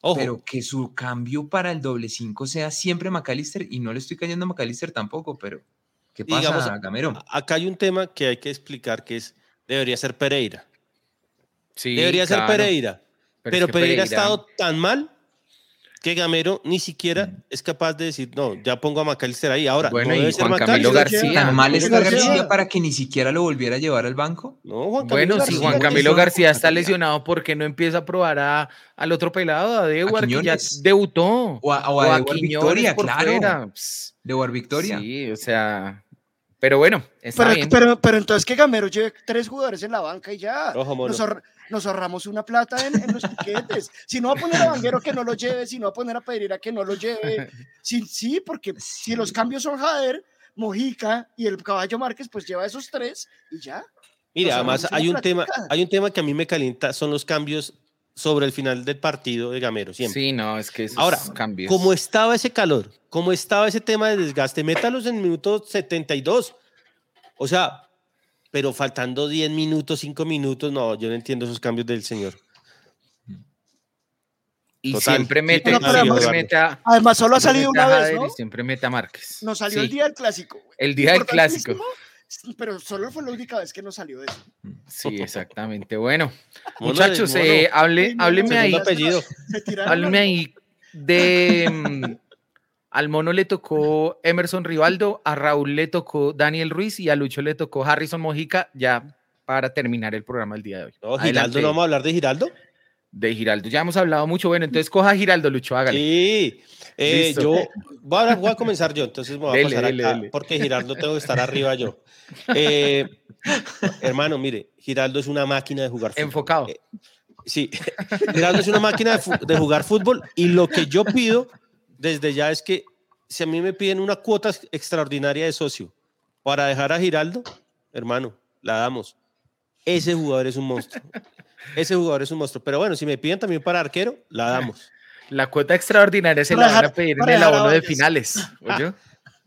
Ojo, pero que su cambio para el doble 5 sea siempre McAllister, y no le estoy cayendo a McAllister tampoco, pero ¿qué pasa, Digamos, Gamero? acá hay un tema que hay que explicar que es, debería ser Pereira. sí. debería ser claro, Pereira. Pero, es que Pereira, ha estado tan mal que Gamero ni siquiera es capaz de decir, no, ya pongo a Macalister ahí. Ahora, Bueno, no y ser Juan Camilo. García. ¿Tan mal está García. Para que ni siquiera lo volviera a llevar al banco? No, Juan Camilo Bueno, si García. Juan García, Camilo García está lesionado, ¿por qué no empieza a probar a, al otro pelado, a Dewar, que ya debutó? O a, o a Edward Quiñones Victoria, claro. fuera. Ps, De War Victoria. Sí, o sea, pero bueno, está Pero, bien. pero, pero entonces que Gamero lleve tres jugadores en la banca y ya. Ojo, mono. Nos, ahor- nos ahorramos una plata en, en los *laughs* piquetes. Si no va a poner a Vanguero que no lo lleve, si no va a poner a Pereira que no lo lleve. *laughs* Sí, sí porque si los cambios son Jader, Mojica y el caballo Márquez, pues lleva esos tres y ya. Mire, Nos además hay un tema, hay un tema que a mí me calienta, son los cambios sobre el final del partido de Gamero, siempre. Sí, no, es que esos Ahora, cambios. Como estaba ese calor, como estaba ese tema de desgaste, métalos en el minuto 72. O sea, pero faltando 10 minutos, 5 minutos, no, yo no entiendo esos cambios del señor. y total. siempre Sí, mete, además- solo ha salido una vez, ¿no? Siempre mete a Márquez. Nos salió el día del clásico. güey. el día del clásico. Pero solo fue la única vez que nos salió eso. *laughs* Sí, exactamente. Bueno, Mono muchachos, eh, hable, no, ahí. Apellido. La- ahí de. mm, al mono le tocó Emerson Rivaldo, a Raúl le tocó Daniel Ruiz y a Lucho le tocó Harrison Mojica, ya para terminar el programa del día de hoy. No, Giraldo, ¿no vamos a hablar de Giraldo? De Giraldo. Ya hemos hablado mucho. Bueno, entonces coja a Giraldo, Lucho, hágale. Sí, eh, yo voy a, voy a comenzar yo, entonces me voy a Dele, pasar dele, acá, dele. porque Giraldo tengo que estar arriba yo. Eh, hermano, mire, Giraldo es una máquina de jugar fútbol. Enfocado. Eh, sí, Giraldo es una máquina de, jugar fútbol y lo que yo pido desde ya es que si a mí me piden una cuota ex- extraordinaria de socio para dejar a Giraldo, hermano, la damos. Ese jugador es un monstruo. Ese jugador es un monstruo. Pero bueno, si me piden también para arquero, la damos. La cuota extraordinaria se Para la van a pedir en el abono de finales. ¿oyó?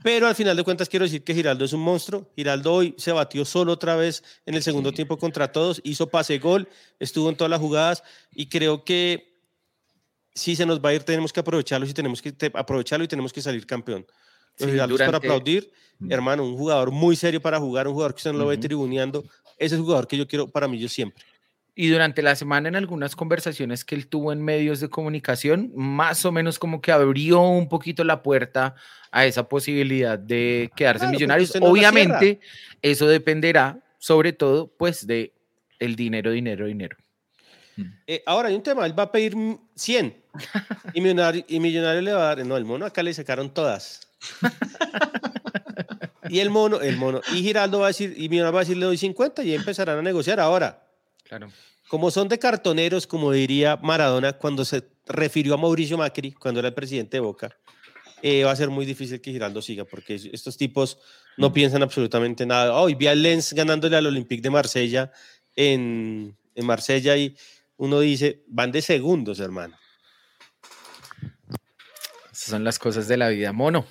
Pero al final de cuentas quiero decir que Giraldo es un monstruo. Giraldo hoy se batió solo otra vez en el segundo tiempo contra todos, hizo pase gol, estuvo en todas las jugadas y creo que si se nos va a ir tenemos que aprovecharlo y tenemos que aprovecharlo y tenemos que salir campeón. Sí, Giraldo es para durante- aplaudir, Mm. hermano, un jugador muy serio para jugar, un jugador que usted no lo ve Ujú. tribuneando. Ese es el jugador que yo quiero para mí yo siempre. Y durante la semana en algunas conversaciones que él tuvo en medios de comunicación, más o menos como que abrió un poquito la puerta a esa posibilidad de quedarse en Claro, millonarios. no Obviamente, eso dependerá sobre todo pues de el dinero, dinero, dinero. Eh, ahora hay un tema, él va a pedir mm, 100 *laughs* y millonario, y millonario le va a dar, no, el mono acá le sacaron todas. *laughs* y el mono, el mono, y Giraldo va a decir, y Millonario va a decir le doy 50 y empezarán a negociar. Ahora, Claro. como son de cartoneros, como diría Maradona cuando se refirió a Mauricio Macri, cuando era el presidente de Boca, eh, va a ser muy difícil que Giraldo siga, porque es- estos tipos no piensan absolutamente nada. Hoy vi al Lens ganándole al Olympique de Marsella en, en Marsella y uno dice, van de segundos, hermano. Esas son las cosas de la vida. Mono,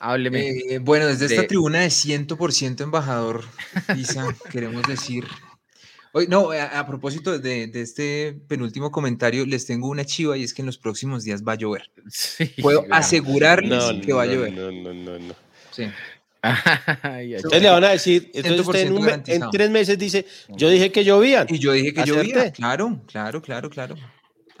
hábleme. Eh, bueno, desde esta de- tribuna de 100% embajador, Isa, *laughs* queremos decir... Hoy, no, a, a propósito de, de este penúltimo comentario, les tengo una chiva y es que en los próximos días va a llover. *laughs* Sí, Puedo claro. asegurarles que va a llover. No, no, no, no. Sí. *laughs* Ay, Entonces le van a decir, entonces usted en, 100% un me- en garantizado. tres meses dice, yo dije que llovían. Y yo dije que llovía. Claro, claro, claro, claro.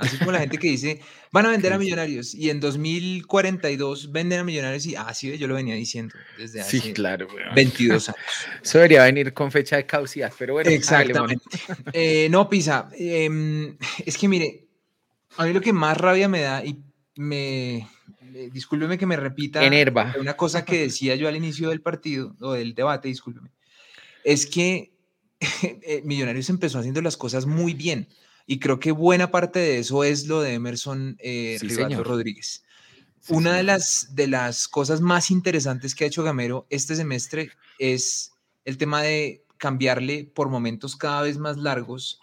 Así como la gente que dice, van a vender a millonarios y en 2042 venden a millonarios y así yo lo venía diciendo desde hace Sí, claro. weón. 22 *laughs* años. Eso debería venir con fecha de caducidad, pero bueno. Exactamente. Eh, no, Pisa, em, es que mire, a mí lo que más rabia me da y me, eh, discúlpeme que me repita Enerva. una cosa que decía yo al inicio del partido o del debate, discúlpeme, es que *laughs* eh, Millonarios empezó haciendo las cosas muy bien y creo que buena parte de eso es lo de Emerson eh, Sí, Rivaldo señor. Rodríguez. Sí, Una de las, de las cosas más interesantes que ha hecho Gamero este semestre es el tema de cambiarle por momentos cada vez más largos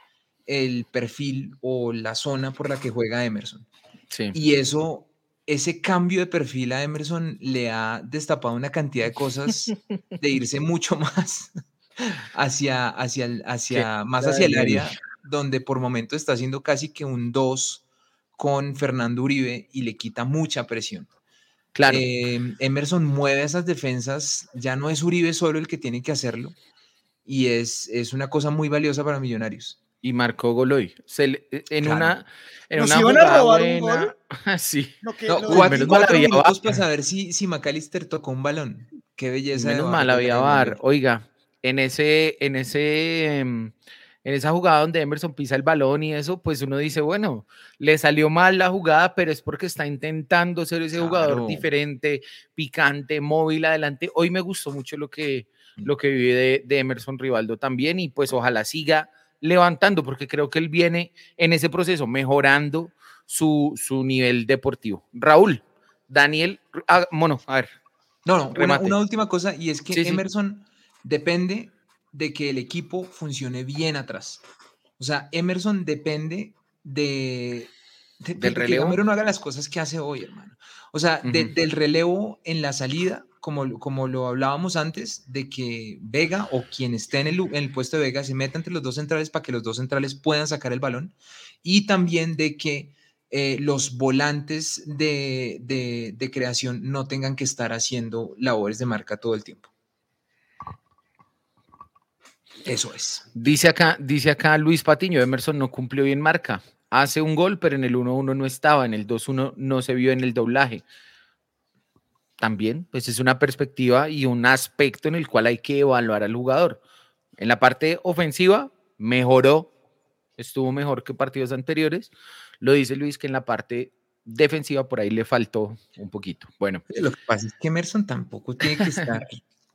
el perfil o la zona por la que juega Emerson. Sí. Y eso, ese cambio de perfil a Emerson le ha destapado una cantidad de cosas de irse mucho *laughs* más hacia, hacia, hacia, más hacia el área, donde por momento está haciendo casi que un 2 con Fernando Uribe y le quita mucha presión. Claro. Eh, Emerson mueve esas defensas, ya no es Uribe solo el que tiene que hacerlo, y es, es una cosa muy valiosa para Millonarios. y marcó gol hoy. Se le- e, en Claro. una, en ¿Nos una iban a robar un buena- gol? *laughs* sí. Lo que- No, lo- cuatro, menos mal cuatro había minutos VAR. para saber si, si McAllister tocó un balón. Qué belleza. de Menos VAR mal había. VAR. Oiga, en ese, en ese, em, en esa jugada donde Emerson pisa el balón y eso, pues uno dice, bueno, le salió mal la jugada, pero es porque está intentando ser ese jugador diferente, picante, móvil adelante. Hoy me gustó mucho lo que, lo que vive de, de Emerson Rivaldo también y pues ojalá siga levantando, porque creo que él viene en ese proceso mejorando su, su nivel deportivo. Raúl, Daniel, ah, bueno, a ver, No, no, una, última cosa, y es que Sí, sí. Emerson depende de que el equipo funcione bien atrás. O sea, Emerson depende de, de- ¿Del de que relevo? Gamero no haga las cosas que hace hoy, hermano. O sea, de- del relevo en la salida, como, como lo hablábamos antes, de que Vega o quien esté en el, en el puesto de Vega se meta entre los dos centrales para que los dos centrales puedan sacar el balón. Y también de que eh, los volantes de, de- de creación no tengan que estar haciendo labores de marca todo el tiempo. Eso es. Dice acá, dice acá Luis Patiño, Emerson no cumplió bien marca. Hace un gol, pero en el 1-1 no estaba, en el 2-1 no se vio en el doblaje. También, pues es una perspectiva y un aspecto en el cual hay que evaluar al jugador. En la parte ofensiva, mejoró, estuvo mejor que partidos anteriores. Lo dice Luis que en la parte defensiva por ahí le faltó un poquito. Bueno, Lo que pasa es que Emerson tampoco tiene que *laughs* estar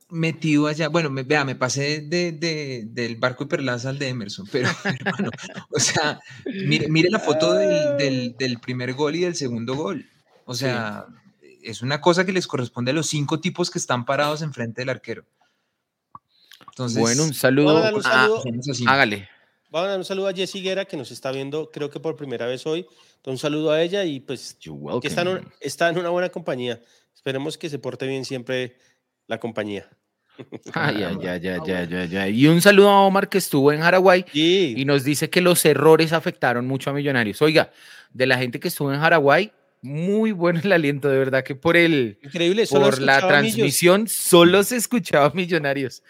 metido allá. Bueno, me, vea, me pasé de, de- del barco y perlaza al de Emerson, pero *laughs* hermano, o sea, mire, mire la foto del, del- del primer gol y del segundo gol. O sea, es una cosa que les corresponde a los cinco tipos que están parados enfrente del arquero. Entonces, bueno, un saludo. Un a- saludo. hágale. Vamos a dar un saludo a Jessy Guerra, que nos está viendo, creo que por primera vez hoy. Entonces, un saludo a ella y pues que está en, un- está en una buena compañía. Esperemos que se porte bien siempre la compañía. Ay, ay, ay, ay, ay, ay, ay. Y un saludo a Omar que estuvo en Haraguay Sí, y nos dice que los errores afectaron mucho a Millonarios. Oiga, de la gente que estuvo en Haraguay, muy bueno el aliento, de verdad que por el increíble. solo por la Millos. transmisión solo se escuchaba Millonarios.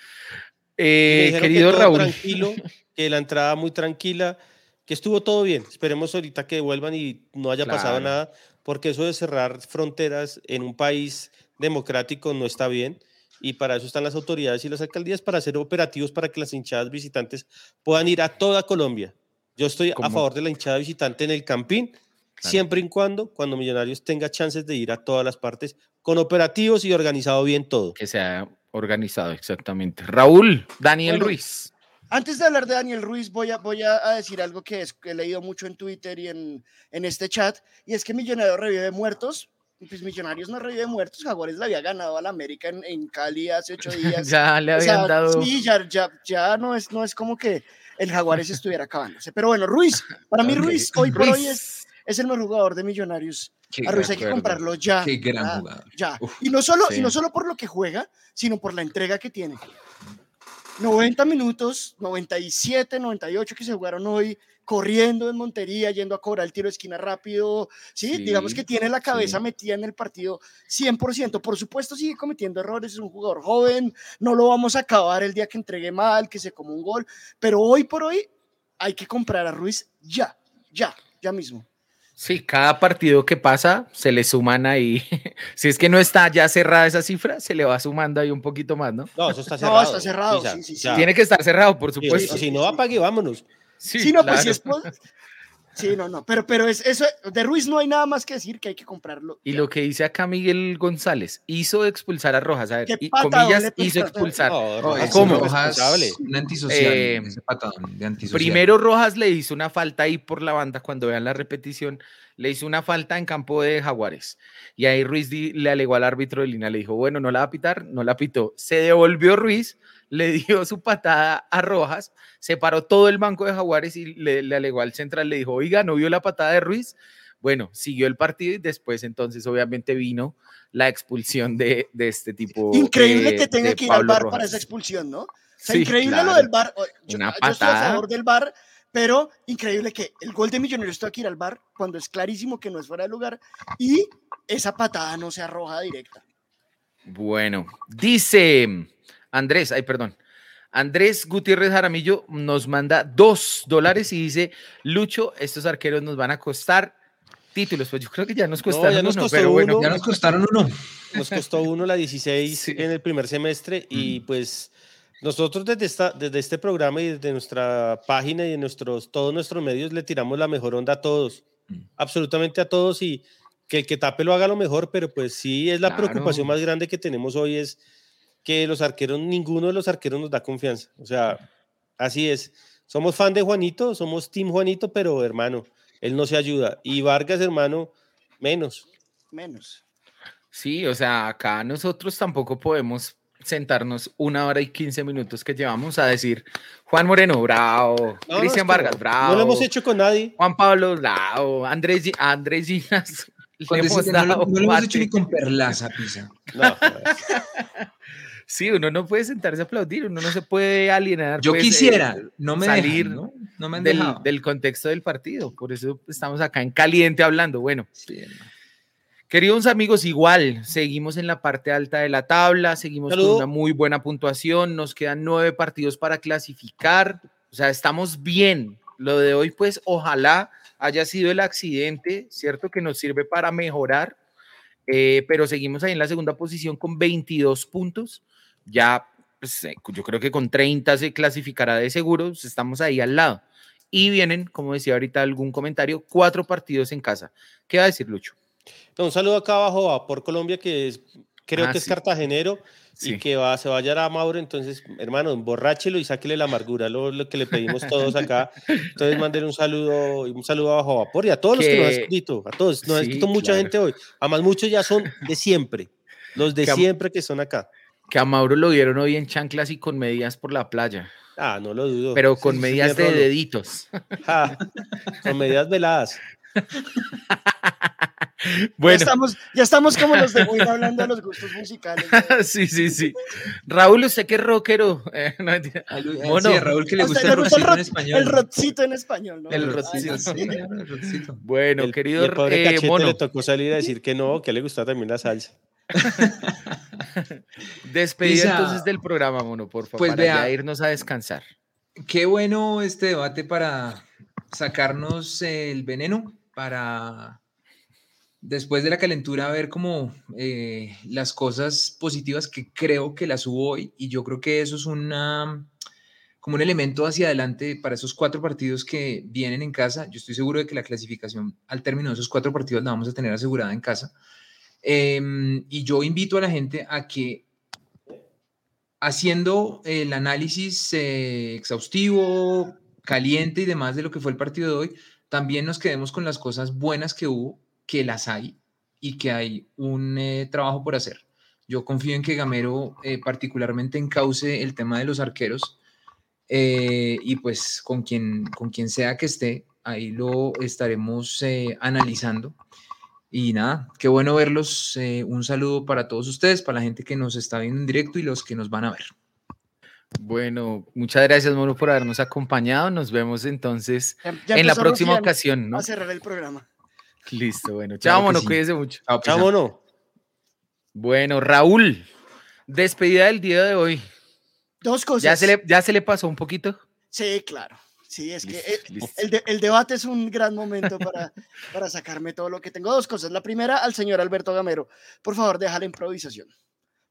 Eh, que querido Raúl, Tranquilo, *laughs* que la entrada muy tranquila, que estuvo todo bien. Esperemos ahorita que vuelvan y no haya pasado nada, porque eso de cerrar fronteras en un país democrático no está bien. Y para eso están las autoridades y las alcaldías, para hacer operativos para que las hinchadas visitantes puedan ir a toda Colombia. Yo estoy a favor de la hinchada visitante en el Campín, siempre y cuando, cuando Millonarios tenga chances de ir a todas las partes, con operativos y organizado bien todo. que se ha organizado exactamente. Raúl, Daniel Bueno, Ruiz. Antes de hablar de Daniel Ruiz, voy a, voy a, a decir algo que, es- que he leído mucho en Twitter y en, en este chat, y es que Millonarios revive muertos. Y Pues Millonarios no revive muertos, Jaguares le había ganado al América en, en Cali hace ocho *laughs* días. Ya le O habían sea, dado. Sí, ya, ya, ya no, es, no es como que el Jaguares estuviera acabándose. Pero bueno, Ruiz, para mí Ruiz hoy por hoy es, Ruiz. es el mejor jugador de Millonarios. Qué A Ruiz hay que comprarlo ya. Qué gran ya, jugador. ya. Uf, y, no solo, y sí. no solo por lo que juega, sino por la entrega que tiene. 90 minutos, 97, 98 que se jugaron hoy, corriendo en Montería, yendo a cobrar el tiro de esquina rápido. Sí, digamos que tiene la cabeza sí. metida en el partido 100%. Por supuesto, sigue cometiendo errores, es un jugador joven, no lo vamos a acabar el día que entregue mal, que se come un gol, pero hoy por hoy hay que comprar a Ruiz ya, ya, ya mismo. Sí, cada partido que pasa se le suman ahí. *laughs* si es que no está ya cerrada esa cifra, se le va sumando ahí un poquito más, ¿no? No, eso está *laughs* No, cerrado. está cerrado, ya, sí, sí, sí. ya. Tiene que estar cerrado, por Sí, supuesto. Si no, apague, vámonos. Sí, Sí, no, pues si es por- Sí, no, no, pero, pero es eso, de Ruiz no hay nada más que decir que hay que comprarlo. Y ya. lo que dice acá Miguel González, hizo expulsar a Rojas. A ver, Qué y comillas, hizo expulsar. No, Rojas ¿Cómo? Rojas, un antisocial, Eh, ese patadón de antisocial. Primero Rojas le hizo una falta ahí por la banda, cuando vean la repetición, le hizo una falta en campo de Jaguares. Y ahí Ruiz di- le alegó al árbitro de línea, le dijo, bueno, no la va a pitar, no la pitó. Se devolvió Ruiz, le dio su patada a Rojas, se paró todo el banco de Jaguares y le, le alegó al central, le dijo, oiga, ¿no vio la patada de Ruiz? Bueno, siguió el partido y después entonces obviamente vino la expulsión de, de este tipo. Increíble que tenga que ir al bar para esa expulsión, ¿no? O sea, Sí, increíble lo del bar. Yo, Una yo estoy a patada. favor del bar, pero increíble que el gol de Millonarios tuvo que ir al bar cuando es clarísimo que no es fuera de lugar y esa patada no se arroja directa. Bueno, dice Andrés, ay, perdón. Andrés Gutiérrez Jaramillo nos manda dos dólares y dice, Lucho, estos arqueros nos van a costar títulos. Pues yo creo que ya nos costaron ya nos uno, pero bueno. uno. Ya nos costaron uno. Nos costó uno la 16 *laughs* Sí. en el primer semestre y pues nosotros desde, esta, desde este programa y desde nuestra página y de nuestros, todos nuestros medios le tiramos la mejor onda a todos, Mm. absolutamente a todos y que el que tape lo haga lo mejor, pero pues sí es la preocupación Claro. más grande que tenemos hoy es que los arqueros, ninguno de los arqueros nos da confianza. O sea, así es. Somos fan de Juanito, somos Team Juanito, pero hermano, él no se ayuda. Y Vargas, hermano, menos. Menos. Sí, o sea, acá nosotros tampoco podemos sentarnos una hora y quince minutos que llevamos a decir Juan Moreno, bravo, No, Cristian Vargas, bravo, No lo hemos hecho con nadie. Juan Pablo, bravo, Andrés, Andrés Ginas, le hemos decirte, no, lo- dado no lo hemos hecho ni con Perlaza, Pisa. No, joder. *laughs* Sí, uno no puede sentarse a aplaudir, uno no se puede alienar. Yo pues, eh, quisiera, no me salir dejan, ¿no? No me del, del contexto del partido. Por eso estamos acá en caliente hablando. Bueno, Sí, queridos amigos, igual seguimos en la parte alta de la tabla, seguimos Saludo. con una muy buena puntuación, nos quedan nueve partidos para clasificar, o sea, estamos bien. Lo de hoy, pues, ojalá haya sido el accidente, ¿cierto? Que nos sirve para mejorar, eh, pero seguimos ahí en la segunda posición con 22 puntos. Ya, pues, eh, yo creo que con 30 se clasificará de seguros, estamos ahí al lado. Y vienen, como decía ahorita algún comentario, cuatro partidos en casa. ¿Qué va a decir Lucho? No, un saludo acá abajo a por Colombia, que es, creo Ah, que es sí. cartagenero Sí. y que va, se va a hallar a Mauro. Entonces, hermano, emborráchelo y sáquele la amargura, lo, lo que le pedimos todos acá. Entonces, manden un saludo, un saludo abajo a vapor y a todos los que nos han Que- escrito, a todos. Nos ha Sí, escrito mucha claro. gente hoy. Además, muchos ya son de siempre, los de Que siempre que son acá. Que a Mauro lo vieron hoy en chanclas y con medias por la playa, Ah, no lo dudo. pero con ese medias de deditos. *laughs* Ja, con medidas veladas. *laughs* Ya, Bueno, estamos, ya estamos como los de Win *laughs* hablando de los gustos musicales. sí, sí, sí. Raúl, usted que es rockero. Eh, no, mentira. A Lu- a- Mono. sí, a Raúl que le gusta el gusta el rockcito en español. El rockcito en español, ¿no? El Ah, rockcito. sí. Sí, claro, el rockcito. Bueno, El- querido el pobre eh, cachete mono, le tocó salir a decir que no, que le gusta también la salsa. *laughs* despedida Pisa. entonces del programa, mono, por favor, Pues para vea. ya irnos a descansar. Qué bueno este debate para sacarnos el veneno, para después de la calentura ver como eh, las cosas positivas que creo que las hubo hoy y yo creo que eso es una como un elemento hacia adelante para esos cuatro partidos que vienen en casa. Yo estoy seguro de que la clasificación al término de esos cuatro partidos la vamos a tener asegurada en casa. Em, y yo invito a la gente a que haciendo el análisis eh, exhaustivo, caliente y demás de lo que fue el partido de hoy, también nos quedemos con las cosas buenas que hubo, que las hay y que hay un eh, trabajo por hacer. Yo confío en que Gamero eh, particularmente encauce el tema de los arqueros eh, y pues con quien, con quien sea que esté, ahí lo estaremos eh, analizando. Y nada, qué bueno verlos. eh, un saludo para todos ustedes, para la gente que nos está viendo en directo y los que nos van a ver. Bueno, muchas gracias, mono, por habernos acompañado. Nos vemos entonces Ya- ya en la próxima ocasión, ¿no? A cerrar el programa. Listo, bueno. Claro Chao, que mono, sí. cuídese mucho. Chao. Chao, mono. Bueno, Raúl, despedida del día de hoy. Dos cosas. ¿Ya se le, ya se le pasó un poquito? Sí, claro. Sí, es que Listo, eh, el, de- el debate es un gran momento para, para sacarme todo lo que tengo. Dos cosas. La primera, al señor Alberto Gamero. Por favor, deja la improvisación.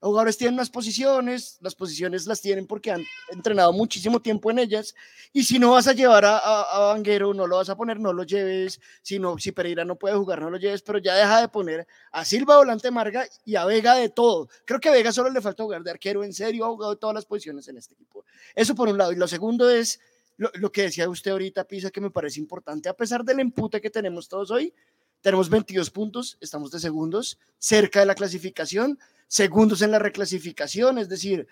Los jugadores tienen unas posiciones, las posiciones las tienen porque han entrenado muchísimo tiempo en ellas. Y si no vas a llevar a, a, a Vanguero, no lo vas a poner, no lo lleves. Si, no, si Pereira no puede jugar, no lo lleves. Pero ya deja de poner a Silva Volante Marga y a Vega de todo. Creo que a Vega solo le falta jugar de arquero. En serio, ha jugado todas las posiciones en este equipo. Eso por un lado. Y lo segundo es lo, lo que decía usted ahorita, Pisa, que me parece importante, a pesar del empute que tenemos todos hoy, tenemos 22 puntos, estamos de segundos, cerca de la clasificación, segundos en la reclasificación, es decir,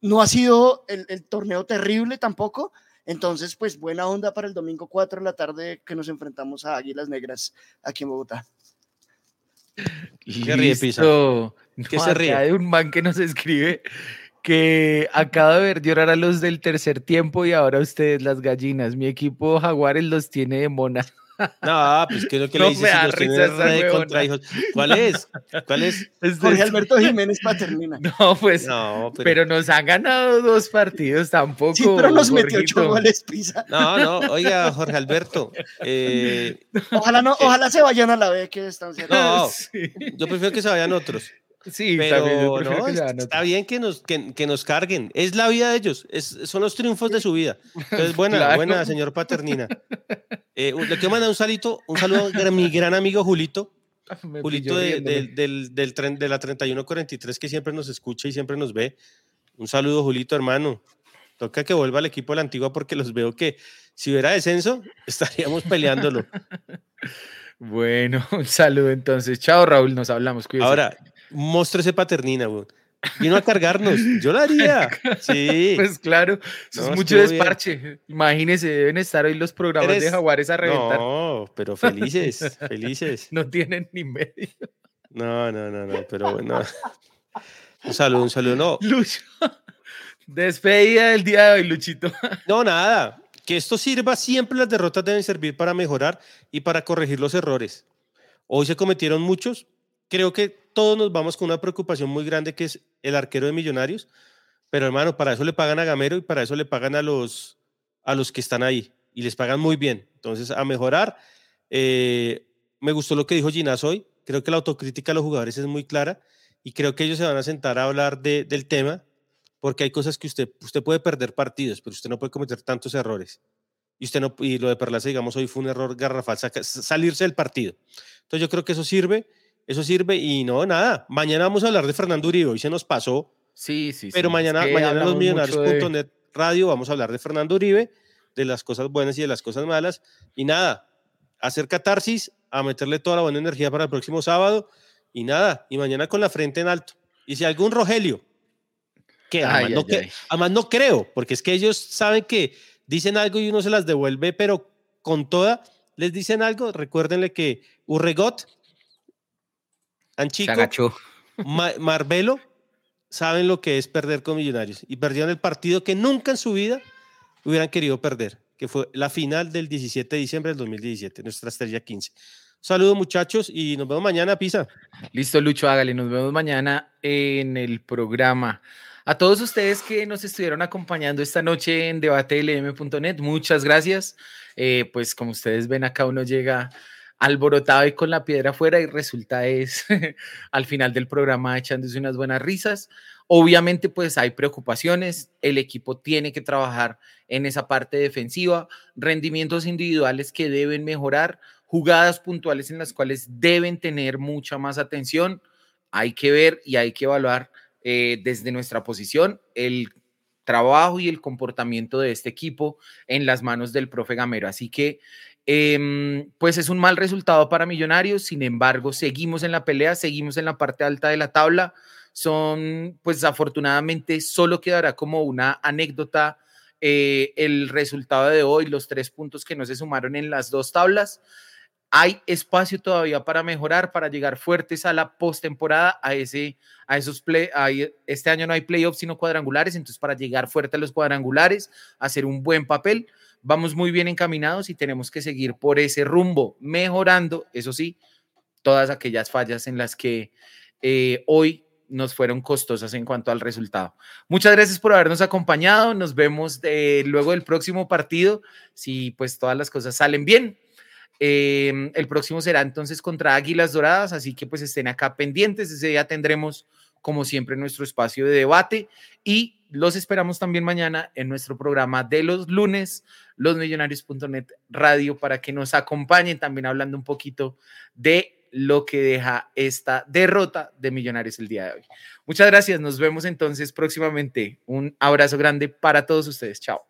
no ha sido el, el torneo terrible tampoco, entonces pues buena onda para el domingo 4 de la tarde que nos enfrentamos a Águilas Negras aquí en Bogotá. ¿Qué ríe, Pisa? ¿Qué No, se ríe? Hay un man que nos escribe que acaba de ver llorar a los del tercer tiempo y ahora ustedes, las gallinas. Mi equipo Jaguares los tiene de mona. *laughs* No, pues que es lo que No le dices si los contra hijos. ¿Cuál es? ¿Cuál es? *laughs* Este Jorge Alberto Jiménez Paternina. *laughs* No, pues, No, pero, pero nos han ganado dos partidos tampoco. Sí, pero nos metió ocho goles, Pisa. no, no, oiga, Jorge Alberto, eh, Ojalá, no, ojalá se vayan a la B que están. No, Sí, yo prefiero que se vayan otros. Sí Pero yo prefiero no, está bien que nos, que, que nos carguen. Es la vida de ellos, es, son los triunfos de su vida. Entonces, *laughs* buena, Claro. buena, señor Paternina. Eh, le quiero mandar un salito, un saludo a mi gran amigo Julito, Me Julito de, riéndome. del- del, tren, de la 3143 que siempre nos escucha y siempre nos ve. Un saludo, Julito, hermano. Toca que vuelva al equipo de la antigua porque los veo que si hubiera descenso, *laughs* estaríamos peleándolo. *laughs* Bueno, un saludo entonces. Chao, Raúl, nos hablamos. cuídese. Ahora, ese paternina, weón. Vino a cargarnos. Yo lo haría. *laughs* Sí. Pues claro, eso No, es mucho estuvo bien. desparche. Imagínense, deben estar hoy los programas de Jaguares a reventar. No, No, pero felices, *laughs* felices. tienen ni medio. No, no, no, no, pero bueno. Un saludo, un saludo. No, Lucho. Despedida del día de hoy, Luchito. no, nada. Que esto sirva, siempre las derrotas deben servir para mejorar y para corregir los errores. Hoy se cometieron muchos. Creo que todos nos vamos con una preocupación muy grande que es el arquero de Millonarios. Pero hermano, para eso le pagan a Gamero y para eso le pagan a los, a los que están ahí. Y les pagan muy bien. Entonces, a mejorar. Eh, me gustó lo que dijo Ginás hoy. Creo que la autocrítica de los jugadores es muy clara y creo que ellos se van a sentar a hablar de- del tema porque hay cosas que usted, usted puede perder partidos, pero usted no puede cometer tantos errores. Y, usted no, y lo de Perlaza, digamos, hoy fue un error garrafal, salirse del partido. Entonces yo creo que eso sirve, eso sirve y no, nada. Mañana vamos a hablar de Fernando Uribe, hoy se nos pasó, Sí, sí, pero sí, mañana, es que mañana en hablamos mucho de- radio vamos a hablar de Fernando Uribe, de las cosas buenas y de las cosas malas. Y nada, hacer catarsis, a meterle toda la buena energía para el próximo sábado. Y nada, y mañana con la frente en alto. Y si algún Rogelio, que además, Ay, no, ay, que- ay. además no creo, porque es que ellos saben que dicen algo y uno se las devuelve, pero con toda, les dicen algo, recuérdenle que Urregot, Anchico, agachó. Ma- Marbelo saben lo que es perder con Millonarios y perdieron el partido que nunca en su vida hubieran querido perder, que fue la final del 17 de diciembre del 2017, nuestra estrella 15. Saludos muchachos y nos vemos mañana, Pisa. Listo, Lucho, hágale. Nos vemos mañana en el programa. A todos ustedes que nos estuvieron acompañando esta noche en debatelm.net, muchas gracias. Eh, pues como ustedes ven acá, uno llega alborotado y con la piedra afuera y resulta es *laughs* al final del programa echándose unas buenas risas. Obviamente pues hay preocupaciones, el equipo tiene que trabajar en esa parte defensiva, rendimientos individuales que deben mejorar, jugadas puntuales en las cuales deben tener mucha más atención. Hay que ver y hay que evaluar eh, desde nuestra posición el trabajo y el comportamiento de este equipo en las manos del profe Gamero. Así que, em, pues es un mal resultado para Millonarios, sin embargo, seguimos en la pelea, seguimos en la parte alta de la tabla. Son, pues afortunadamente, solo quedará como una anécdota eh, el resultado de hoy, los tres puntos que no se sumaron en las dos tablas. Hay espacio todavía para mejorar, para llegar fuertes a la postemporada, a ese, a esos play. hay- este año no hay playoffs sino cuadrangulares, entonces para llegar fuerte a los cuadrangulares, hacer un buen papel, vamos muy bien encaminados y tenemos que seguir por ese rumbo, mejorando, eso sí, todas aquellas fallas en las que eh, hoy nos fueron costosas en cuanto al resultado. Muchas gracias por habernos acompañado. Nos vemos eh, luego del próximo partido, si pues todas las cosas salen bien. Eh, el próximo será entonces contra Águilas Doradas, así que pues estén acá pendientes. Ese día tendremos, como siempre, nuestro espacio de debate y los esperamos también mañana en nuestro programa de los lunes, losmillonarios.net radio, para que nos acompañen también hablando un poquito de lo que deja esta derrota de Millonarios el día de hoy. Muchas gracias, nos vemos entonces próximamente. Un abrazo grande para todos ustedes. Chao.